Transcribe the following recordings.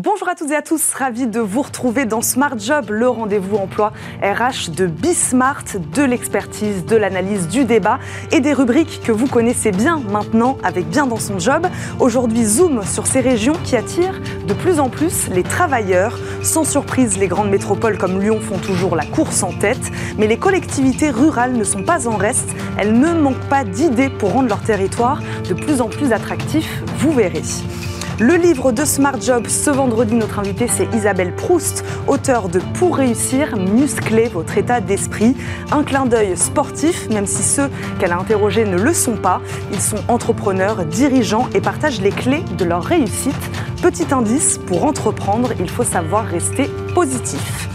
Bonjour à toutes et à tous, ravi de vous retrouver dans Smart Job, le rendez-vous emploi RH de Bismart, de l'expertise, de l'analyse, du débat et des rubriques que vous connaissez bien maintenant avec Bien dans son job. Aujourd'hui, zoom sur ces régions qui attirent de plus en plus les travailleurs. Sans surprise, les grandes métropoles comme Lyon font toujours la course en tête, mais les collectivités rurales ne sont pas en reste. Elles ne manquent pas d'idées pour rendre leur territoire de plus en plus attractif, vous verrez. Le livre de Smart Job, ce vendredi, notre invité, c'est Isabelle Proust, auteure de Pour réussir, muscler votre état d'esprit. Un clin d'œil sportif, même si ceux qu'elle a interrogés ne le sont pas. Ils sont entrepreneurs, dirigeants et partagent les clés de leur réussite. Petit indice, pour entreprendre, il faut savoir rester positif.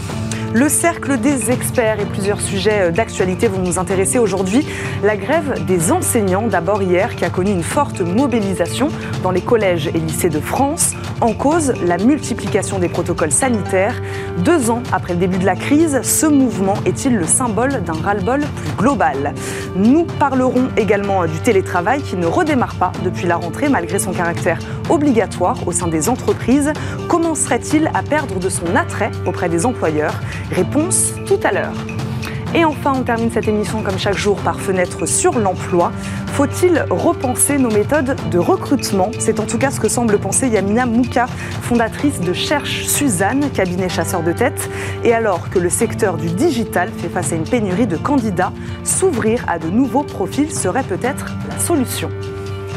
Le cercle des experts et plusieurs sujets euh, d'actualité vont nous intéresser aujourd'hui. La grève des enseignants, d'abord hier, qui a connu une forte mobilisation dans les collèges et lycées de France. En cause, la multiplication des protocoles sanitaires. Deux ans après le début de la crise, ce mouvement est-il le symbole d'un ras-le-bol plus global? Nous parlerons également euh, du télétravail qui ne redémarre pas depuis la rentrée malgré son caractère obligatoire au sein des entreprises. Comment serait-il à perdre de son attrait auprès des employeurs? Réponse tout à l'heure. Et enfin, on termine cette émission comme chaque jour par fenêtre sur l'emploi. Faut-il repenser nos méthodes de recrutement? C'est en tout cas ce que semble penser Yamina Mouka, fondatrice de Cherche Suzanne, cabinet chasseur de tête. Et alors que le secteur du digital fait face à une pénurie de candidats, s'ouvrir à de nouveaux profils serait peut-être la solution.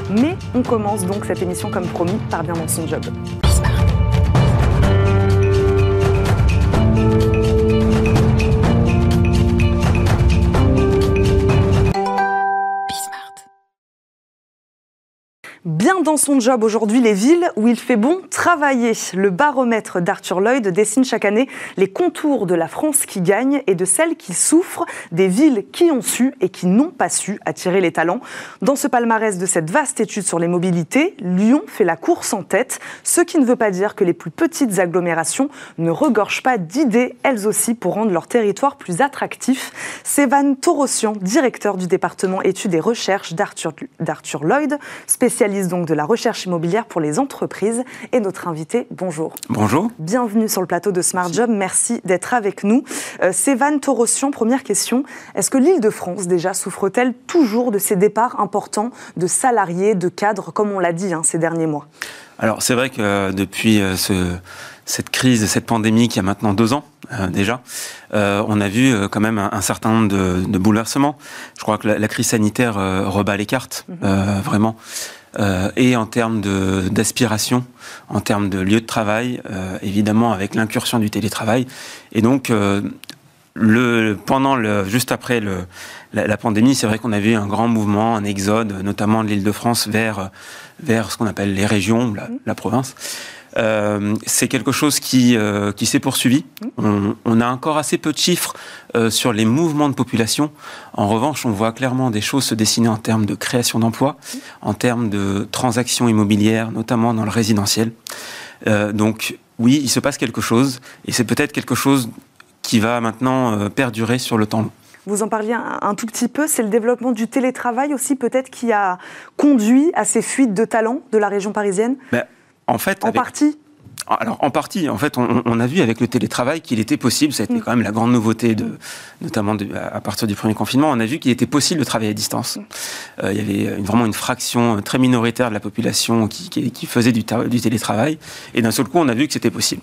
Mais on commence donc cette émission comme promis par bien dans son job. Dans son job aujourd'hui, les villes où il fait bon travailler. Le baromètre d'Arthur Lloyd dessine chaque année les contours de la France qui gagne et de celle qui souffre, des villes qui ont su et qui n'ont pas su attirer les talents. Dans ce palmarès de cette vaste étude sur les mobilités, Lyon fait la course en tête, ce qui ne veut pas dire que les plus petites agglomérations ne regorgent pas d'idées, elles aussi, pour rendre leur territoire plus attractif. Sévan Torossian, directeur du département études et recherches d'Arthur Lloyd, spécialiste donc de la recherche immobilière pour les entreprises. Et notre invité, bonjour. Bonjour. Bienvenue sur le plateau de Smart Job. Merci d'être avec nous. Euh, Sévan Torossian, première question. Est-ce que l'île de France, déjà, souffre-t-elle toujours de ces départs importants de salariés, de cadres, comme on l'a dit hein, ces derniers mois? Alors, c'est vrai que euh, depuis euh, ce cette crise, cette pandémie qui a maintenant deux ans euh, déjà, euh, on a vu euh, quand même un, certain nombre de, de, bouleversements. Je crois que la, la crise sanitaire rebat les cartes, mhm. Vraiment. et en termes d'aspiration, en termes de lieu de travail, évidemment avec l'incursion du télétravail. Et donc, le, pendant le, juste après le, la, la pandémie, c'est vrai qu'on a vu un grand mouvement, un exode, notamment de l'Île-de-France vers, vers ce qu'on appelle les régions, la, la province. Euh, c'est quelque chose qui, euh, qui s'est poursuivi. On, on, a encore assez peu de chiffres euh, sur les mouvements de population. En revanche, on voit clairement des choses se dessiner en termes de création d'emplois, en termes de transactions immobilières, notamment dans le résidentiel. Donc oui, il se passe quelque chose, et c'est peut-être quelque chose qui va maintenant perdurer sur le temps long. Vous en parliez un, un tout petit peu, c'est le développement du télétravail aussi peut-être qui a conduit à ces fuites de talents de la région parisienne? Ben, en fait, en partie alors en partie, en fait, on, a vu avec le télétravail qu'il était possible. Ça a été mm. quand même la grande nouveauté, de, notamment à partir du premier confinement. On a vu qu'il était possible de travailler à distance. Mm. Euh, il y avait vraiment une fraction très minoritaire de la population qui, faisait du, télétravail, et d'un seul coup, on a vu que c'était possible.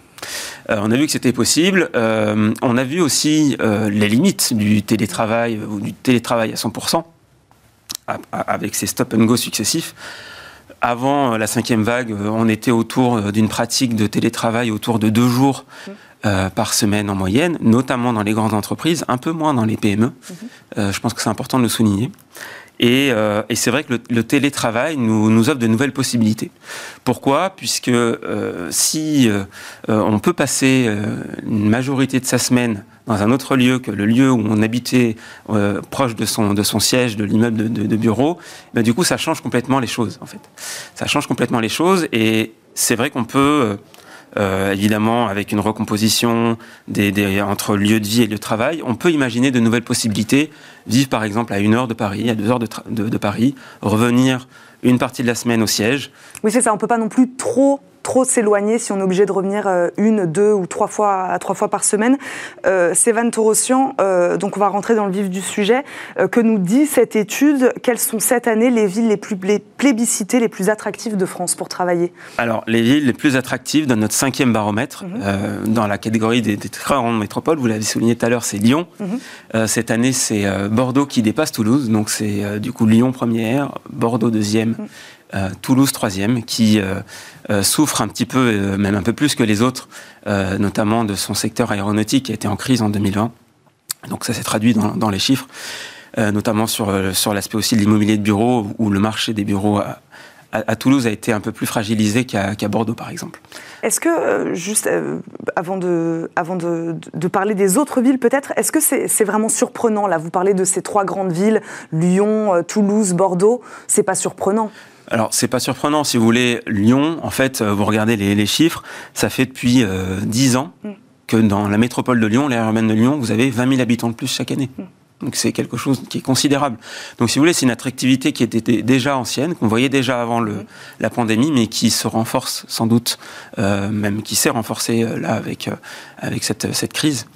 Euh, on a vu que c'était possible. Euh, on a vu aussi les limites du télétravail ou du télétravail à 100% avec ces stop and go successifs avant euh, la cinquième vague, euh, on était autour euh, d'une pratique de télétravail autour de deux jours mmh. par semaine en moyenne, notamment dans les grandes entreprises, un peu moins dans les PME. Mmh. je pense que c'est important de le souligner. Et, euh, et c'est vrai que le, le télétravail nous, nous, offre de nouvelles possibilités. Pourquoi? Puisque si on peut passer une majorité de sa semaine dans un autre lieu que le lieu où on habitait proche de son, de son siège, de l'immeuble de, bureau, ben du coup ça change complètement les choses en fait. Ça change complètement les choses et c'est vrai qu'on peut euh, évidemment avec une recomposition des, des, entre lieu de vie et lieu de travail, on peut imaginer de nouvelles possibilités. Vivre par exemple à une heure de Paris, à deux heures de, de, Paris, revenir une partie de la semaine au siège. Oui, c'est ça. On peut pas non plus trop trop s'éloigner si on est obligé de revenir une, deux ou trois fois, trois fois par semaine. Sévan Torossian, donc on va rentrer dans le vif du sujet. que nous dit cette étude? Quelles sont cette année les villes les plus plébiscitées, les plus attractives de France pour travailler? Alors, les villes les plus attractives dans notre cinquième baromètre, mhm. dans la catégorie des, très grandes métropoles, vous l'avez souligné tout à l'heure, c'est Lyon. Mhm. cette année, c'est Bordeaux qui dépasse Toulouse, donc c'est du coup Lyon première, Bordeaux deuxième. Euh, Toulouse troisième, qui euh, euh, souffre un petit peu, même un peu plus que les autres, notamment de son secteur aéronautique qui a été en crise en 2020. Donc ça s'est traduit dans, les chiffres, notamment sur, l'aspect aussi de l'immobilier de bureau, où le marché des bureaux à, Toulouse a été un peu plus fragilisé qu'à Bordeaux, par exemple. Est-ce que, juste avant, de, parler des autres villes peut-être, est-ce que c'est vraiment surprenant Là, vous parlez de ces trois grandes villes, Lyon, Toulouse, Bordeaux, c'est pas surprenant alors, c'est pas surprenant. Si vous voulez, Lyon, en fait, euh, vous regardez les, chiffres, ça fait depuis euh, 10 ans mm. que dans la métropole de Lyon, l'aire urbaine de Lyon, vous avez 20 000 habitants de plus chaque année. Mm. Donc c'est quelque chose qui est considérable. Donc si vous voulez, c'est une attractivité qui était déjà ancienne, qu'on voyait déjà avant le, mm. la pandémie, mais qui se renforce sans doute, euh, même qui s'est renforcée euh, là avec, avec cette, cette crise.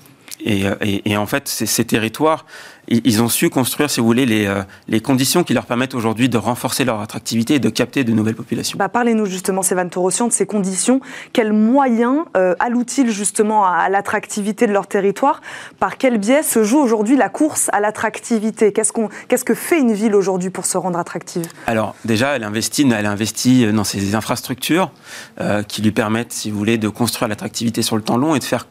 Et, et, et, en fait, ces territoires, ils ont su construire, si vous voulez, les, euh, les conditions qui leur permettent aujourd'hui de renforcer leur attractivité et de capter de nouvelles populations. Bah, Parlez-nous justement, Sévan Torossian, de ces conditions. Quels moyens euh, allouent-ils justement à, l'attractivité de leur territoire? Par quel biais se joue aujourd'hui la course à l'attractivité? Qu'est-ce qu'on, qu'est-ce que fait une ville aujourd'hui pour se rendre attractive? Alors déjà, elle investit, elle investit dans ses infrastructures euh, qui lui permettent, si vous voulez, de construire l'attractivité sur le temps long et de faire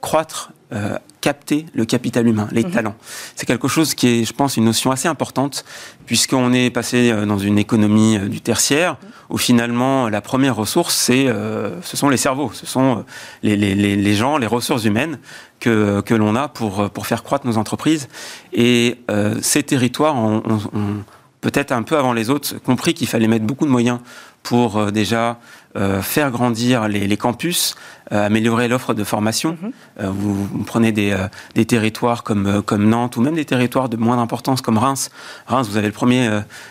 croître euh, capter le capital humain, les mhm. talents. C'est quelque chose qui est, je pense, une notion assez importante, puisqu'on est passé euh, dans une économie euh, du tertiaire, où finalement la première ressource, c'est, ce sont les cerveaux, ce sont les, les, les gens, les ressources humaines que, que l'on a pour, pour faire croître nos entreprises. Et ces territoires ont, peut-être un peu avant les autres, compris qu'il fallait mettre beaucoup de moyens pour déjà faire grandir les, les campus, euh, améliorer l'offre de formation. Mhm. Euh, vous, prenez des, euh, des, territoires comme, comme Nantes ou même des territoires de moins d'importance comme Reims. Reims, vous avez le premier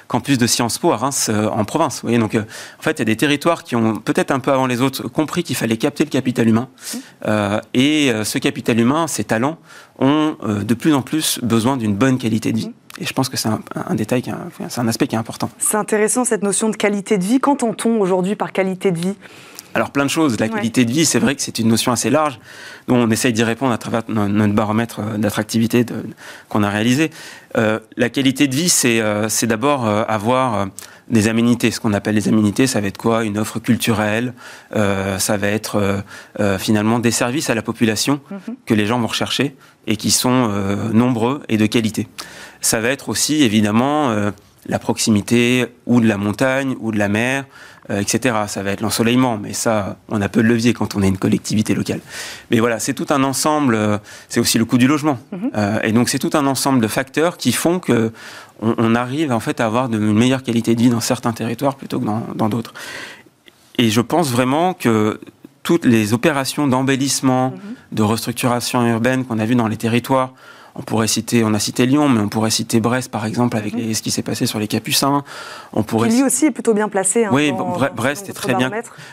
campus de Sciences Po à Reims en province. Vous voyez, donc en fait, il y a des territoires qui ont peut-être un peu avant les autres compris qu'il fallait capter le capital humain. Mhm. et ce capital humain, ces talents, ont de plus en plus besoin d'une bonne qualité de vie. Mhm. Et je pense que c'est un, un, détail, c'est un aspect qui est important. C'est intéressant cette notion de qualité de vie. Qu'entend-on aujourd'hui par qualité de vie? Alors plein de choses. La qualité de vie, c'est vrai que c'est une notion assez large. On essaye d'y répondre à travers notre baromètre euh, d'attractivité qu'on a réalisé. Euh, la qualité de vie, c'est euh, d'abord euh, avoir des aménités. Ce qu'on appelle les aménités, ça va être quoi? Une offre culturelle, ça va être finalement des services à la population mhm. que les gens vont rechercher et qui sont nombreux et de qualité. Ça va être aussi évidemment la proximité ou de la montagne ou de la mer, euh, etc. Ça va être l'ensoleillement, mais ça, on a peu de levier quand on est une collectivité locale. Mais voilà, c'est tout un ensemble, euh, c'est aussi le coût du logement. Mhm. Euh, et donc c'est tout un ensemble de facteurs qui font que on, arrive en fait à avoir de, une meilleure qualité de vie dans certains territoires plutôt que dans d'autres. Et je pense vraiment que toutes les opérations d'embellissement, mhm. de restructuration urbaine qu'on a vues dans les territoires, on pourrait citer, on a cité Lyon, mais on pourrait citer Brest, par exemple, avec mhm. ce qui s'est passé sur les Capucins. On pourrait. Qui lui aussi est plutôt bien placé. Hein, oui, Brest est très bien.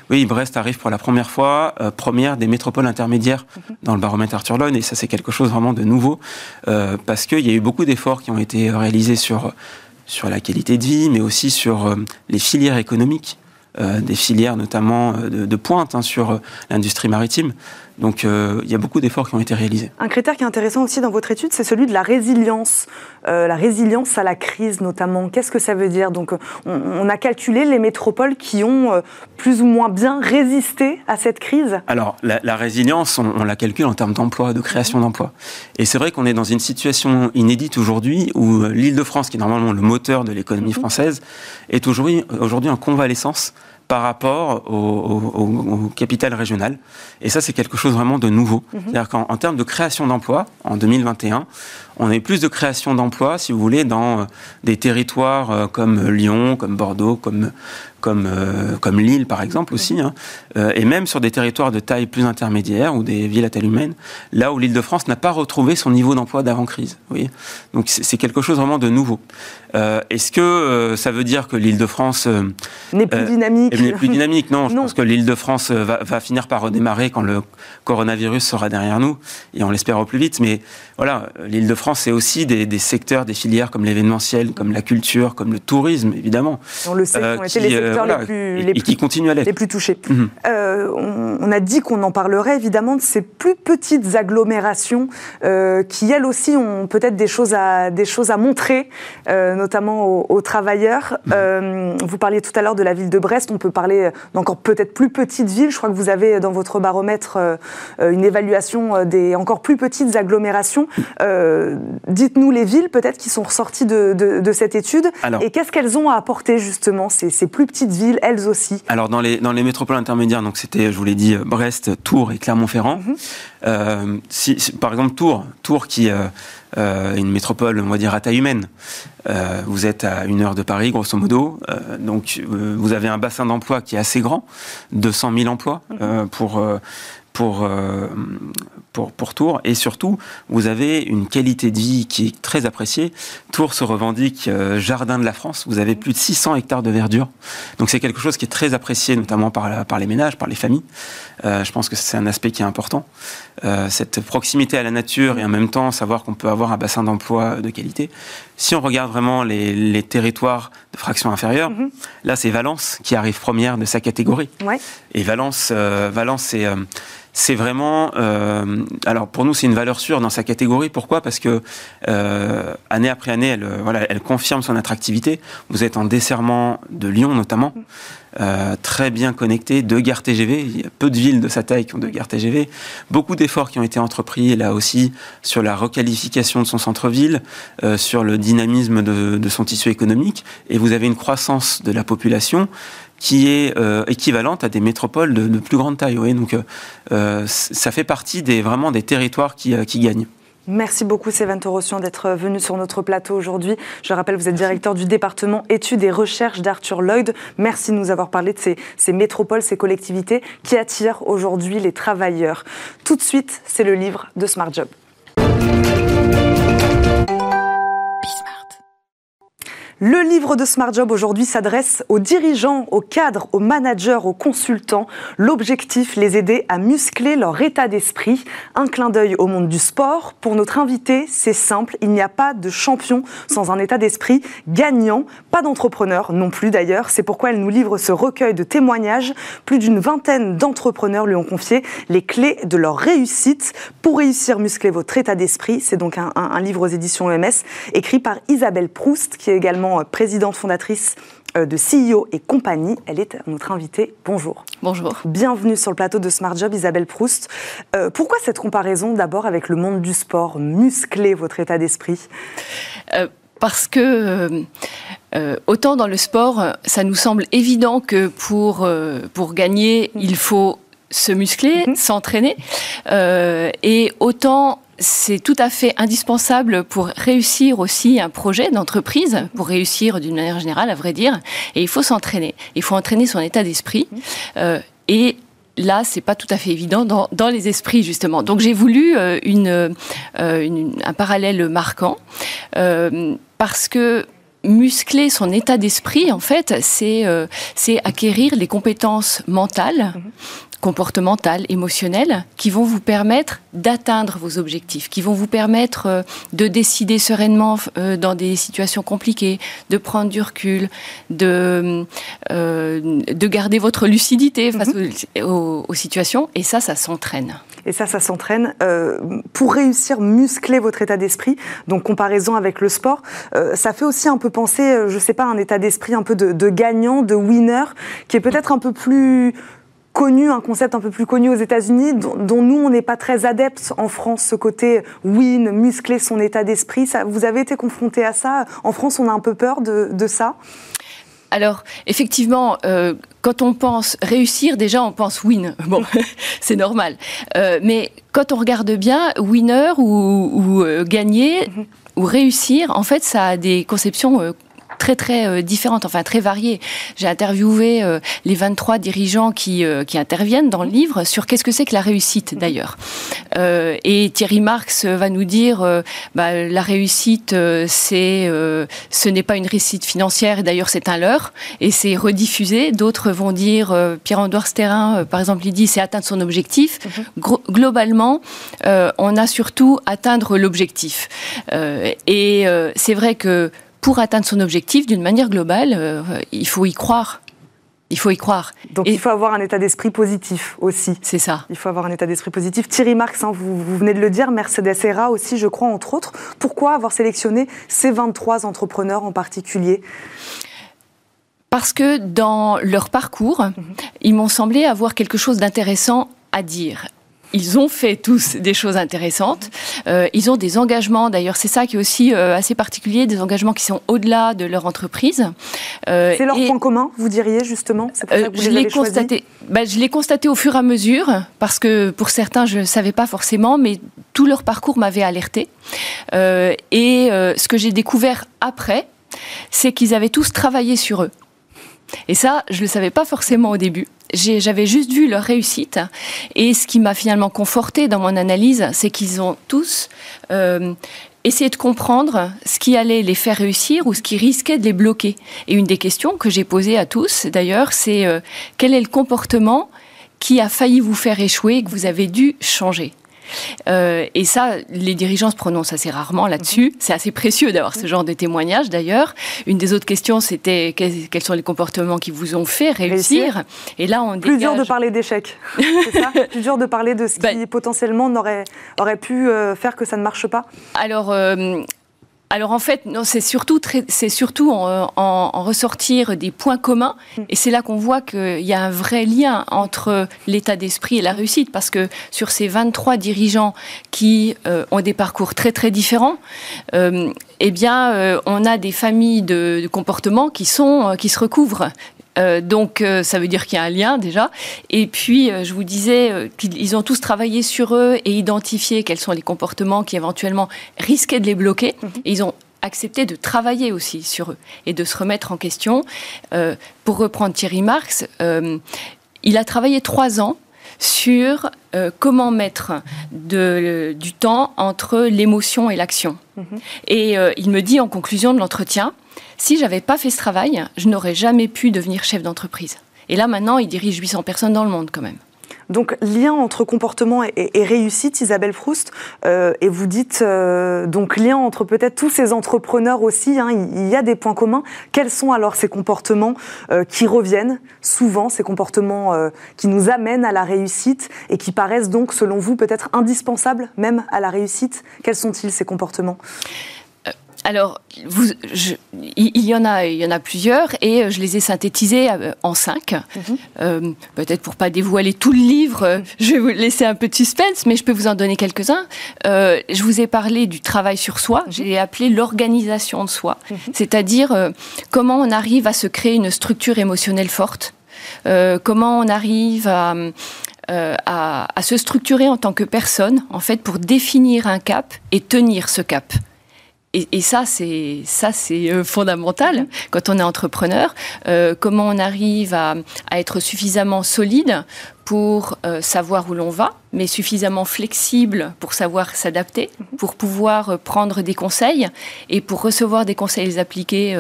Oui, Brest arrive pour la première fois, euh, première des métropoles intermédiaires mhm. dans le baromètre Arthur Lloyd, et ça c'est quelque chose vraiment de nouveau, euh, parce qu'il y a eu beaucoup d'efforts qui ont été réalisés sur sur la qualité de vie, mais aussi sur euh, les filières économiques. des filières notamment de, pointe hein, sur l'industrie maritime. Donc euh, il y a beaucoup d'efforts qui ont été réalisés. Un critère qui est intéressant aussi dans votre étude, c'est celui de la résilience. Euh, la résilience à la crise notamment. Qu'est-ce que ça veut dire? Donc on, a calculé les métropoles qui ont euh, plus ou moins bien résisté à cette crise? Alors la, résilience, on, la calcule en termes d'emploi, de création mhm. d'emplois. Et c'est vrai qu'on est dans une situation inédite aujourd'hui où l'Île-de-France, qui est normalement le moteur de l'économie mhm. française, est aujourd'hui en convalescence par rapport au, capital régional. Et ça, c'est quelque chose vraiment de nouveau. Mhm. C'est-à-dire qu'en termes de création d'emplois, en 2021, on a eu plus de création d'emplois, si vous voulez, dans euh, des territoires euh, comme Lyon, comme Bordeaux, comme, comme, euh, comme Lille par exemple aussi, hein, euh, et même sur des territoires de taille plus intermédiaire ou des villes à taille humaine, là où l'Île-de-France n'a pas retrouvé son niveau d'emploi d'avant-crise. Donc c'est quelque chose vraiment de nouveau. Euh, est-ce que ça veut dire que l'Île-de-France n'est plus dynamique N'est plus dynamique, non. Je pense que l'Île-de-France va, va, finir par redémarrer quand le coronavirus sera derrière nous, et on l'espère au plus vite. Mais voilà, l'Île-de-France, c'est aussi des, des, secteurs, des filières comme l'événementiel, comme la culture, comme le tourisme, évidemment. On le sait, ont été les les plus, les qui continuent à Les plus touchés. Mhm. Euh, on, a dit qu'on en parlerait évidemment de ces plus petites agglomérations euh, qui, elles aussi, ont peut-être des choses à, des choses à montrer, euh, notamment aux, travailleurs. Mhm. vous parliez tout à l'heure de la ville de Brest, on peut parler d'encore peut-être plus petites villes. Je crois que vous avez dans votre baromètre une évaluation des encore plus petites agglomérations. Dites-nous les villes peut-être qui sont ressorties de, de, cette étude et qu'est-ce qu'elles ont à apporter justement, ces, ces plus petites villes, elles aussi Alors dans les, dans les métropoles intermédiaires, donc c'était, je vous l'ai dit, Brest, Tours et Clermont-Ferrand. Mhm. Euh, si, par exemple Tours, Tours qui est euh, euh, une métropole, on va dire à taille humaine. vous êtes à une heure de Paris, grosso modo, donc vous avez un bassin d'emploi qui est assez grand, 200 000 emplois mhm. pour pour, euh, pour, pour, Tours. Et surtout, vous avez une qualité de vie qui est très appréciée. Tours se revendique euh, jardin de la France. Vous avez plus de 600 hectares de verdure. Donc c'est quelque chose qui est très apprécié, notamment par, la, par les ménages, par les familles. Euh, je pense que c'est un aspect qui est important. cette proximité à la nature et en même temps savoir qu'on peut avoir un bassin d'emploi de qualité. Si on regarde vraiment les, les territoires de fraction inférieure, mm-hmm. là c'est Valence qui arrive première de sa catégorie. Ouais. Et Valence, Valence c'est c'est vraiment, euh, alors pour nous c'est une valeur sûre dans sa catégorie. Pourquoi? Parce que euh, année après année, elle, voilà, elle confirme son attractivité. Vous êtes en desserrement de Lyon notamment, euh, très bien connecté, deux gares TGV. Il y a peu de villes de sa taille qui ont deux gares TGV. Beaucoup d'efforts qui ont été entrepris là aussi sur la requalification de son centre-ville, sur le dynamisme de, de son tissu économique. Et vous avez une croissance de la population qui est euh, équivalente à des métropoles de, plus grande taille. Donc euh, euh, ça fait partie des, vraiment des territoires qui, qui gagnent. Merci beaucoup, Sévan Torossian, d'être venu sur notre plateau aujourd'hui. Je rappelle, vous êtes directeur du département études et recherches d'Arthur Lloyd. Merci de nous avoir parlé de ces, ces métropoles, ces collectivités qui attirent aujourd'hui les travailleurs. Tout de suite, c'est le livre de Smart Job. Le livre de Smart Job aujourd'hui s'adresse aux dirigeants, aux cadres, aux managers, aux consultants. L'objectif, les aider à muscler leur état d'esprit. Un clin d'œil au monde du sport. Pour notre invité, c'est simple, il n'y a pas de champion sans un état d'esprit gagnant, pas d'entrepreneur non plus d'ailleurs. C'est pourquoi elle nous livre ce recueil de témoignages. Plus d'une vingtaine d'entrepreneurs lui ont confié les clés de leur réussite. Pour réussir, muscler votre état d'esprit, c'est donc un, un livre aux éditions EMS écrit par Isabelle Proust, qui est également euh, présidente fondatrice euh, de CEO et compagnie. Elle est notre invitée. Bonjour. Bonjour. Bienvenue sur le plateau de Smart Job, Isabelle Proust. Euh, pourquoi cette comparaison d'abord avec le monde du sport Muscler votre état d'esprit? Parce que autant dans le sport, ça nous semble évident que pour, pour gagner, il faut se muscler, mhm. s'entraîner. et autant c'est tout à fait indispensable pour réussir aussi un projet d'entreprise, pour réussir d'une manière générale, à vrai dire. Et il faut s'entraîner. Il faut entraîner son état d'esprit. Euh, et là, c'est pas tout à fait évident dans, les esprits justement. Donc j'ai voulu euh, euh, un parallèle marquant parce que muscler son état d'esprit, en fait, c'est c'est acquérir les compétences mentales, mhm comportementales, émotionnelles, qui vont vous permettre d'atteindre vos objectifs, qui vont vous permettre euh, de décider sereinement euh, dans des situations compliquées, de prendre du recul, de, euh, de garder votre lucidité face mhm. aux, situations. Et ça, ça s'entraîne. Et ça, ça s'entraîne. pour réussir, muscler votre état d'esprit, donc comparaison avec le sport, ça fait aussi un peu penser, je ne sais pas, un état d'esprit un peu de, de gagnant, de winner, qui est peut-être un peu plus connu, un concept un peu plus connu aux États-Unis, dont, nous, on n'est pas très adeptes en France, ce côté win, muscler son état d'esprit. Vous avez été confronté à ça? En France, on a un peu peur de, ça? Alors, effectivement, euh, quand on pense réussir, déjà, on pense win. Bon, c'est normal. Euh, mais quand on regarde bien, winner ou, euh, gagner mhm. ou réussir, en fait, ça a des conceptions très très différentes, enfin très variées. J'ai interviewé les 23 dirigeants qui, qui interviennent dans le livre sur qu'est-ce que c'est que la réussite d'ailleurs. et Thierry Marx va nous dire bah, la réussite, c'est ce n'est pas une réussite financière, et d'ailleurs c'est un leurre, et c'est rediffusé. D'autres vont dire, Pierre-Andouard Sterrin, par exemple, il dit c'est atteindre son objectif. Mhm. Globalement, on a surtout atteindre l'objectif. et c'est vrai que pour atteindre son objectif, d'une manière globale, euh, il faut y croire. Il faut y croire. Donc il faut avoir un état d'esprit positif aussi. C'est ça. Il faut avoir un état d'esprit positif. Thierry Marx, hein, vous, vous, venez de le dire, Mercedes Serra aussi, je crois, entre autres. Pourquoi avoir sélectionné ces 23 entrepreneurs en particulier? Parce que dans leur parcours, mhm. ils m'ont semblé avoir quelque chose d'intéressant à dire ils ont fait tous des choses intéressantes. Euh, ils ont des engagements, d'ailleurs, c'est ça qui est aussi euh, assez particulier, des engagements qui sont au-delà de leur entreprise. Euh, c'est leur point commun, vous diriez justement? Je l'ai constaté. Bah, je l'ai constaté au fur et à mesure, parce que pour certains, je ne savais pas forcément, mais tout leur parcours m'avait alerté. et ce que j'ai découvert après, c'est qu'ils avaient tous travaillé sur eux. Et ça, je ne le savais pas forcément au début. J'avais juste vu leur réussite. Et ce qui m'a finalement conforté dans mon analyse, c'est qu'ils ont tous euh, essayé de comprendre ce qui allait les faire réussir ou ce qui risquait de les bloquer. Et une des questions que j'ai posées à tous, d'ailleurs, c'est euh, quel est le comportement qui a failli vous faire échouer et que vous avez dû changer? Euh, et ça, les dirigeants se prononcent assez rarement là-dessus. Mhm. C'est assez précieux d'avoir ce genre de témoignages d'ailleurs. Une des autres questions, c'était quels sont les comportements qui vous ont fait réussir. Et là, on Plus dur de parler d'échec, c'est ça? Plus dur de parler de ce qui bah potentiellement aurait, aurait pu euh, faire que ça ne marche pas Alors, euh, alors en fait, c'est surtout, en, ressortir des points communs, mm. et c'est là qu'on voit qu'il y a un vrai lien entre l'état d'esprit et la réussite, parce que sur ces 23 dirigeants qui euh, ont des parcours très très différents, euh, eh bien, euh, on a des familles de, de comportements qui sont qui se recouvrent. Euh, donc euh, ça veut dire qu'il y a un lien déjà. Et puis euh, je vous disais qu'ils ont tous travaillé sur eux et identifié quels sont les comportements qui éventuellement risquaient de les bloquer. Mhm. Et ils ont accepté de travailler aussi sur eux et de se remettre en question. pour reprendre Thierry Marx, il a travaillé trois ans sur comment mettre du temps entre l'émotion et l'action. Mhm. Et il me dit en conclusion de l'entretien, si j'avais pas fait ce travail, je n'aurais jamais pu devenir chef d'entreprise. Et là, maintenant, il dirige 800 personnes dans le monde quand même. Donc, lien entre comportement et, réussite, Isabelle Proust. Euh, et vous dites, euh, donc, lien entre peut-être tous ces entrepreneurs aussi. Hein, il, y a des points communs. Quels sont alors ces comportements euh, qui reviennent souvent, ces comportements qui nous amènent à la réussite et qui paraissent donc, selon vous, peut-être indispensables même à la réussite? Quels sont-ils ces comportements? Alors, vous, il, y en a, il y en a plusieurs, et euh, je les ai synthétisés euh, en cinq. Mhm. Euh, peut-être pour pas dévoiler tout le livre, je vais vous laisser un peu de suspense, mais je peux vous en donner quelques-uns. je vous ai parlé du travail sur soi. Mhm. J'ai appelé l'organisation de soi, mhm. c'est-à-dire comment on arrive à se créer une structure émotionnelle forte. comment on arrive à, à se structurer en tant que personne, en fait, pour définir un cap et tenir ce cap et, ça, c'est ça, c'est euh, fondamental quand on est entrepreneur. Euh, comment on arrive à, être suffisamment solide pour euh, savoir où l'on va, mais suffisamment flexible pour savoir s'adapter, mhm. pour pouvoir prendre des conseils et pour recevoir des conseils les appliquer.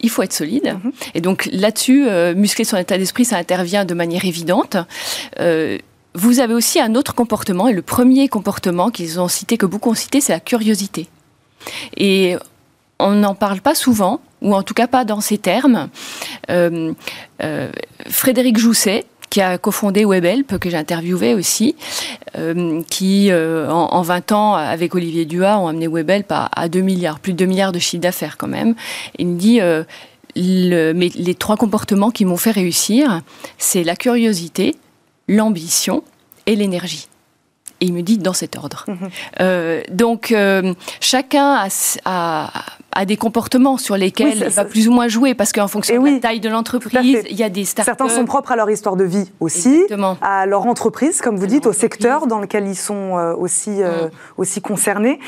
il faut être solide. Mhm. Et donc là-dessus, muscler son état d'esprit, ça intervient de manière évidente vous avez aussi un autre comportement, et le premier comportement qu'ils ont cité, que beaucoup ont cité, c'est la curiosité. Et on n'en parle pas souvent, ou en tout cas pas dans ces termes. Euh, euh, Frédéric Jousset, qui a cofondé WebHelp, que j'ai interviewé aussi, euh, qui, en, 20 ans, avec Olivier Duas, ont amené WebHelp à, à 2 milliards, plus de 2 milliards de chiffre d'affaires quand même. Il me dit, les trois comportements qui m'ont fait réussir, c'est la curiosité, l'ambition et l'énergie. Et il me dit dans cet ordre. Mhm. donc, chacun a, a, des comportements sur lesquels il va plus ou moins jouer, parce qu'en fonction de la taille de l'entreprise, il y a des startups. Certains sont propres à leur histoire de vie aussi, à leur entreprise, comme vous dites, au secteur dans lequel ils sont aussi, mm. aussi concernés.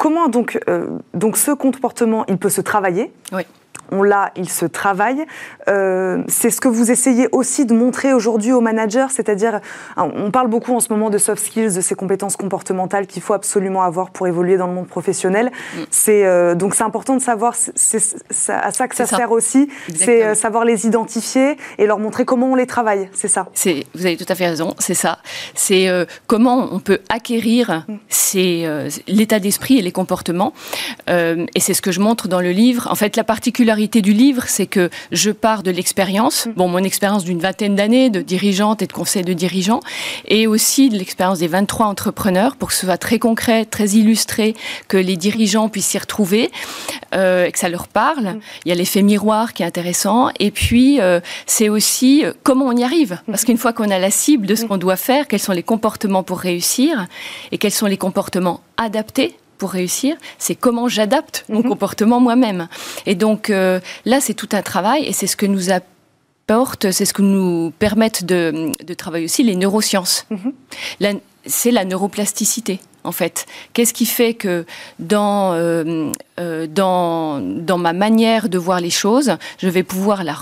Comment donc, euh, donc ce comportement, il peut se travailler oui on l'a, il se travaille. Euh, c'est ce que vous essayez aussi de montrer aujourd'hui aux managers, c'est-à-dire, on parle beaucoup en ce moment de soft skills, de ces compétences comportementales qu'il faut absolument avoir pour évoluer dans le monde professionnel. Mm. C'est euh, donc c'est important de savoir, c'est à ça que ça, sert aussi, c'est euh, savoir les identifier et leur montrer comment on les travaille. C'est ça. Vous avez tout à fait raison. C'est ça. C'est comment on peut acquérir mm. l'état d'esprit et les comportements. et c'est ce que je montre dans le livre. En fait, la particularité du livre, c'est que je pars de l'expérience, mm. bon, mon expérience d'une vingtaine d'années de dirigeante et de conseil de dirigeants, et aussi de l'expérience des 23 entrepreneurs, pour que ce soit très concret, très illustré, que les dirigeants puissent s'y retrouver, euh, et que ça leur parle. Mm. Il y a l'effet miroir qui est intéressant, et puis euh, c'est aussi euh, comment on y arrive, mm. parce qu'une fois qu'on a la cible de ce qu'on doit faire, quels sont les comportements pour réussir, et quels sont les comportements adaptés pour réussir, c'est comment j'adapte mon mhm. comportement moi-même. Et donc euh, là, c'est tout un travail et c'est ce que nous apporte, c'est ce que nous permettent de, travailler aussi les neurosciences. Mhm. C'est la neuroplasticité en fait Qu'est-ce qui fait que dans, euh, euh, dans, dans ma manière de voir les choses, je vais pouvoir la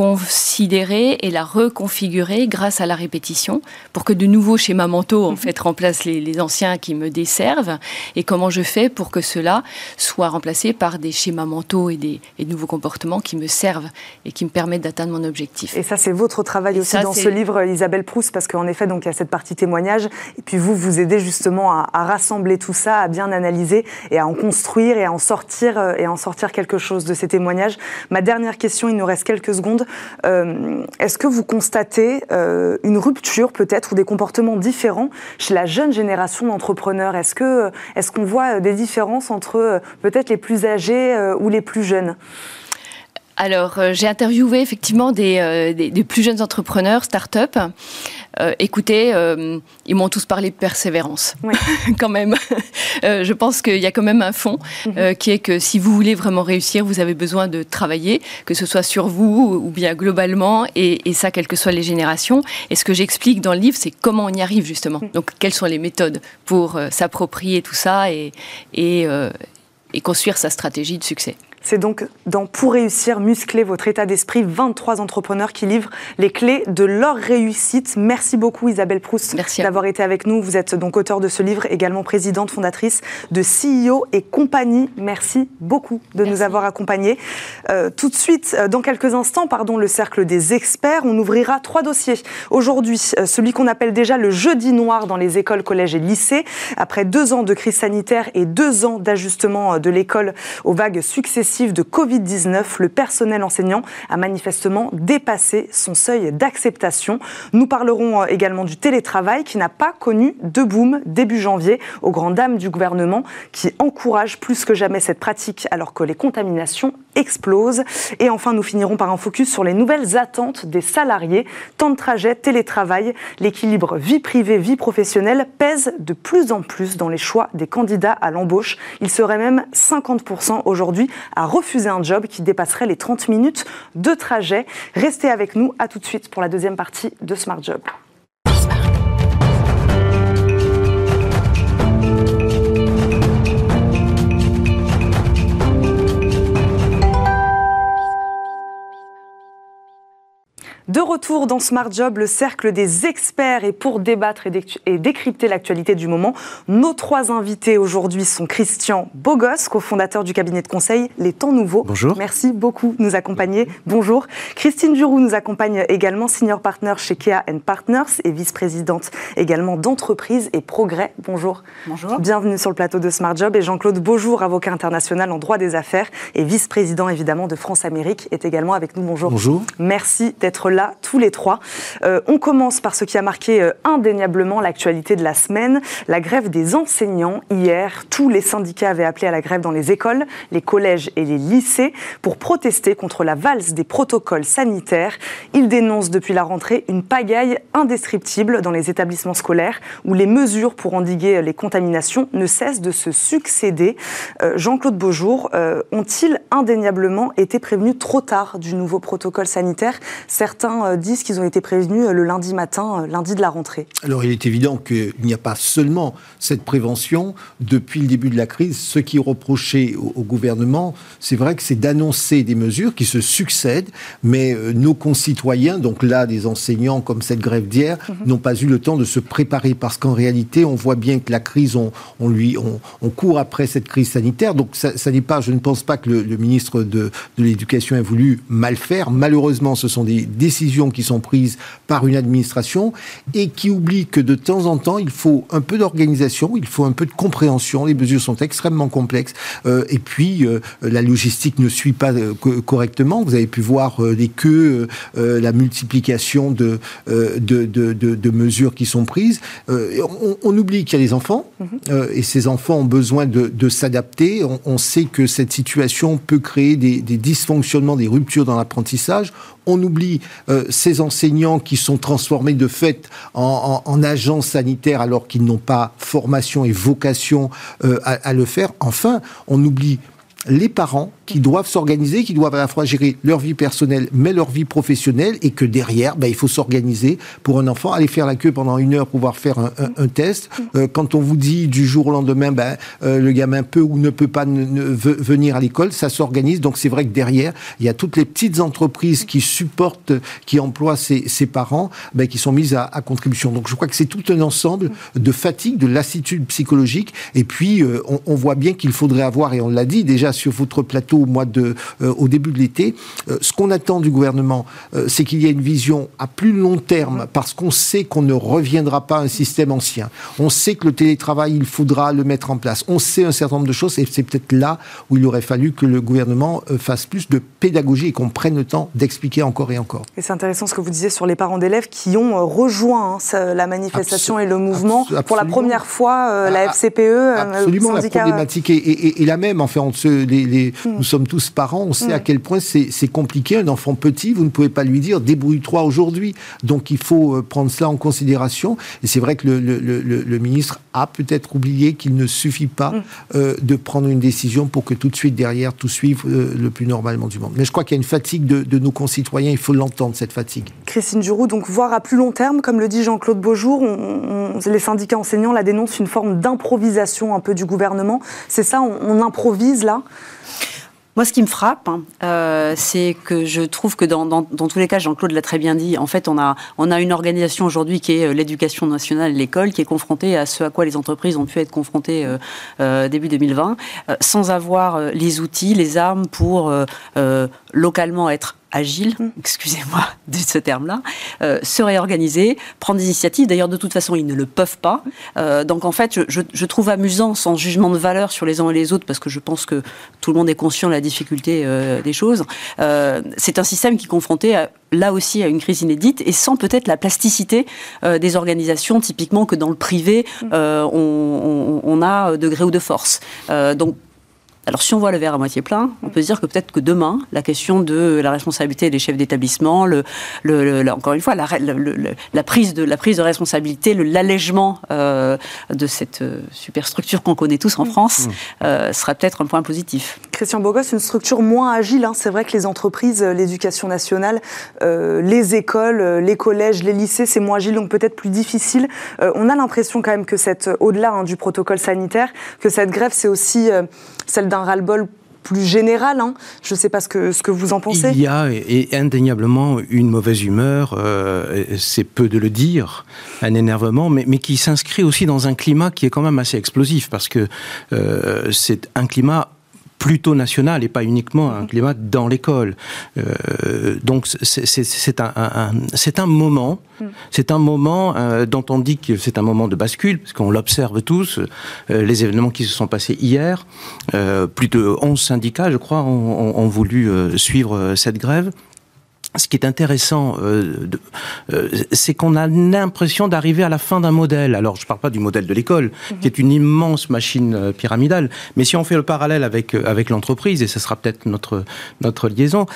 considérer et la reconfigurer grâce à la répétition pour que de nouveaux schémas mentaux en mhm. fait remplacent les, anciens qui me desservent et comment je fais pour que cela soit remplacé par des schémas mentaux et des nouveaux comportements qui me servent et qui me permettent d'atteindre mon objectif? Et ça c'est votre travail aussi dans ce livre Isabelle Proust parce qu'en effet donc il y a cette partie témoignage et puis vous vous aidez justement à, à, rassembler tout ça, à bien analyser et à en construire et à en sortir euh, et à en sortir quelque chose de ces témoignages. Ma dernière question, il nous reste quelques secondes. Euh, est-ce que vous constatez euh, une rupture peut-être ou des comportements différents chez la jeune génération d'entrepreneurs? Est-ce est-ce qu'on voit des différences entre peut-être les plus âgés ou les plus jeunes? Alors, j'ai interviewé effectivement des, des, plus jeunes entrepreneurs, start-up. Euh, écoutez, euh, ils m'ont tous parlé de persévérance, quand même. Euh, je pense qu'il y a quand même un fond mhm. qui est que si vous voulez vraiment réussir, vous avez besoin de travailler, que ce soit sur vous ou bien globalement, et, ça, quelles que soient les générations. Et ce que j'explique dans le livre, c'est comment on y arrive justement. Mhm. Donc, quelles sont les méthodes pour s'approprier tout ça et, et construire sa stratégie de succès. C'est donc dans Pour réussir, muscler votre état d'esprit, 23 entrepreneurs qui livrent les clés de leur réussite. Merci beaucoup Isabelle Proust d'avoir été avec nous. Vous êtes donc auteur de ce livre, également présidente fondatrice de CEO et compagnie. Merci beaucoup de nous avoir accompagnés. Euh, tout de suite, euh, dans quelques instants, pardon, le cercle des experts, on ouvrira trois dossiers. Aujourd'hui, euh, celui qu'on appelle déjà le jeudi noir dans les écoles, collèges et lycées. Après deux ans de crise sanitaire et deux ans d'ajustement de l'école aux vagues successives de Covid-19, le personnel enseignant a manifestement dépassé son seuil d'acceptation. Nous parlerons euh, également du télétravail qui n'a pas connu de boom début janvier aux grandes dames du gouvernement qui encourage plus que jamais cette pratique alors que les contaminations explosent. Et enfin, nous finirons par un focus sur les nouvelles attentes des salariés. Temps de trajet, télétravail, l'équilibre vie privée, vie professionnelle pèse de plus en plus dans les choix des candidats à l'embauche. Il serait même 50% aujourd'hui à refuser un job qui dépasserait les 30 minutes de trajet. Restez avec nous, à tout de suite pour la deuxième partie de Smart Job. De retour dans Smart Job, le cercle des experts et pour débattre et décrypter l'actualité du moment, nos trois invités aujourd'hui sont Christian Bogos, cofondateur du cabinet de conseil Les Temps Nouveaux. Bonjour. Merci beaucoup de nous accompagner. Bonjour. Christine Duroux nous accompagne également, senior partner chez Kea Partners et vice-présidente également d'entreprise et progrès. Bonjour. Bonjour. Bienvenue sur le plateau de Smart Job. Et Jean-Claude Beaujour, avocat international en droit des affaires et vice-président évidemment de France Amérique, est également avec nous. Bonjour. Bonjour. Merci d'être là tous les trois. on commence par ce qui a marqué indéniablement l'actualité de la semaine, la grève des enseignants. Hier, tous les syndicats avaient appelé à la grève dans les écoles, les collèges et les lycées pour protester contre la valse des protocoles sanitaires. Ils dénoncent depuis la rentrée une pagaille indescriptible dans les établissements scolaires où les mesures pour endiguer les contaminations ne cessent de se succéder. Euh, Jean-Claude Beaujour, euh, ont-ils indéniablement été prévenus trop tard du nouveau protocole sanitaire? Certains euh, disent qu'ils ont été prévenus le lundi matin, lundi de la rentrée. Alors il est évident qu'il n'y a pas seulement cette prévention. Depuis le début de la crise, ce qui est reproché au, au gouvernement, c'est vrai que c'est d'annoncer des mesures qui se succèdent, mais nos concitoyens, donc là des enseignants comme cette grève d'hier, mhm. n'ont pas eu le temps de se préparer parce qu'en réalité, on voit bien que la crise, on, on lui, on, court après cette crise sanitaire. Donc ça, ça n'est pas, je ne pense pas que le, le ministre de, de l'Éducation ait voulu mal faire. Malheureusement, ce sont des décisions qui sont prises par une administration et qui oublie que de temps en temps, il faut un peu d'organisation, il faut un peu de compréhension. Les mesures sont extrêmement complexes euh, et puis euh, la logistique ne suit pas euh, correctement. Vous avez pu voir les queues, la multiplication de, de, de, de, mesures qui sont prises. On, on, oublie qu'il y a des enfants mhm. et ces enfants ont besoin de, s'adapter. On, on, sait que cette situation peut créer des, des dysfonctionnements, des ruptures dans l'apprentissage on oublie euh, ces enseignants qui sont transformés de fait en, agents sanitaires alors qu'ils n'ont pas formation et vocation euh, à, le faire. Enfin, on oublie les parents qui doivent s'organiser, qui doivent à la fois gérer leur vie personnelle mais leur vie professionnelle et que derrière, ben, il faut s'organiser pour un enfant, aller faire la queue pendant une heure pour pouvoir faire un, test. Euh, quand on vous dit du jour au lendemain, ben, euh, le gamin peut ou ne peut pas venir à l'école, ça s'organise. Donc c'est vrai que derrière, il y a toutes les petites entreprises qui supportent, qui emploient ces, parents, ben, qui sont mises à, contribution. Donc je crois que c'est tout un ensemble de fatigue, de lassitude psychologique. Et puis euh, on, on voit bien qu'il faudrait avoir, et on l'a dit déjà sur votre plateau au mois de, euh, au début de l'été. Euh, ce qu'on attend du gouvernement, euh, c'est qu'il y ait une vision à plus long terme, parce qu'on sait qu'on ne reviendra pas à un système ancien. On sait que le télétravail, il faudra le mettre en place. On sait un certain nombre de choses, et c'est peut-être là où il aurait fallu que le gouvernement fasse plus de pédagogie et qu'on prenne le temps d'expliquer encore et encore. Et c'est intéressant ce que vous disiez sur les parents d'élèves qui ont rejoint hein, la manifestation et le mouvement pour la première fois, la ah, FCPE. Absolument, la problématique est, la même. Enfin, on se, les, hmm. nous sommes tous parents, on sait à mm. quel point c'est compliqué. Un enfant petit, vous ne pouvez pas lui dire débrouille-toi aujourd'hui. Donc il faut euh, prendre cela en considération. Et c'est vrai que le, le, le, ministre a peut-être oublié qu'il ne suffit pas mm. euh, de prendre une décision pour que tout de suite derrière tout suive euh, le plus normalement du monde. Mais je crois qu'il y a une fatigue de, de, nos concitoyens. Il faut l'entendre cette fatigue. Christine Giroud, donc voir à plus long terme, comme le dit Jean-Claude Beaujour, les syndicats enseignants la dénoncent une forme d'improvisation un peu du gouvernement. C'est ça, on improvise là? Moi, ce qui me frappe, hein, euh, c'est que je trouve que dans, tous les cas, Jean-Claude l'a très bien dit, en fait, on a, on a une organisation aujourd'hui qui est euh, l'éducation nationale, l'école, qui est confrontée à ce à quoi les entreprises ont pu être confrontées euh, début 2020, euh, sans avoir les outils, les armes pour localement être agile, excusez-moi de ce terme-là, euh, se réorganiser, prendre des initiatives. D'ailleurs, de toute façon, ils ne le peuvent pas. Euh, donc, en fait, je, je, trouve amusant, sans jugement de valeur sur les uns et les autres, parce que je pense que tout le monde est conscient de la difficulté euh, des choses. Euh, c'est un système qui est confronté à, là aussi à une crise inédite et sans peut-être la plasticité euh, des organisations, typiquement que dans le privé, mm. on, on, on, a de gré ou de force. donc, alors si on voit le verre à moitié plein, on peut se dire que peut-être que demain, la question de la responsabilité des chefs d'établissement, le, le, encore une fois, la, la, prise de, la prise de responsabilité, l'allègement euh, de cette euh, superstructure qu'on connaît tous en mmh. France, mmh. euh, sera peut-être un point positif. Christian Bogos, une structure moins agile. Hein. C'est vrai que les entreprises, l'éducation nationale, euh, les écoles, les collèges, les lycées, c'est moins agile, donc peut-être plus difficile. Euh, on a l'impression quand même que cette, au-delà hein, du protocole sanitaire, que cette grève, c'est aussi celle d'un ras-le-bol plus général. Hein. Je ne sais pas ce que, vous en pensez. Il y a indéniablement une mauvaise humeur, euh, c'est peu de le dire, un énervement, mais, mais qui s'inscrit aussi dans un climat qui est quand même assez explosif, parce que euh, c'est un climat plutôt national et pas uniquement un climat dans l'école. Euh, donc c'est un, un, un, moment, c'est un moment euh, dont on dit que c'est un moment de bascule, parce qu'on l'observe tous, euh, les événements qui se sont passés hier, euh, plus de 11 syndicats, je crois, ont, ont, voulu suivre cette grève. Ce qui est intéressant, euh, euh, c'est qu'on a l'impression d'arriver à la fin d'un modèle. Alors, je ne parle pas du modèle de l'école, qui est une immense machine euh, pyramidale, mais si on fait le parallèle avec avec l'entreprise, et ce sera peut-être notre notre liaison,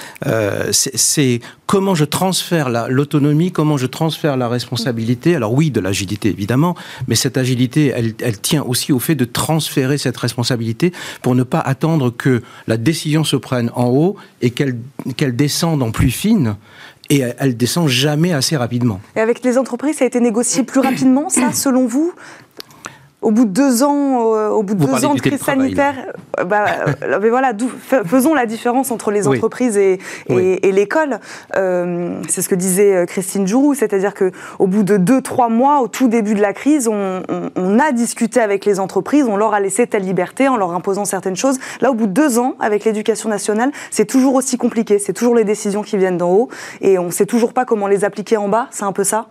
c'est comment je transfère l'autonomie, comment je transfère la responsabilité. Alors oui, de l'agilité évidemment, mais cette agilité, elle, elle tient aussi au fait de transférer cette responsabilité pour ne pas attendre que la décision se prenne en haut et qu'elle qu'elle descende en plus fine et elle descend jamais assez rapidement. Et avec les entreprises, ça a été négocié plus rapidement, ça, selon vous? Au bout de deux ans, euh, au bout de deux ans de crise sanitaire, euh, bah, euh, mais voilà, faisons la différence entre les entreprises et, et, l'école. c'est ce que disait Christine Jourou, c'est-à-dire que au bout de deux, trois mois, au tout début de la crise, on, on, a discuté avec les entreprises, on leur a laissé telle liberté en leur imposant certaines choses. Là, au bout de deux ans, avec l'éducation nationale, c'est toujours aussi compliqué. C'est toujours les décisions qui viennent d'en haut et on ne sait toujours pas comment les appliquer en bas. C'est un peu ça?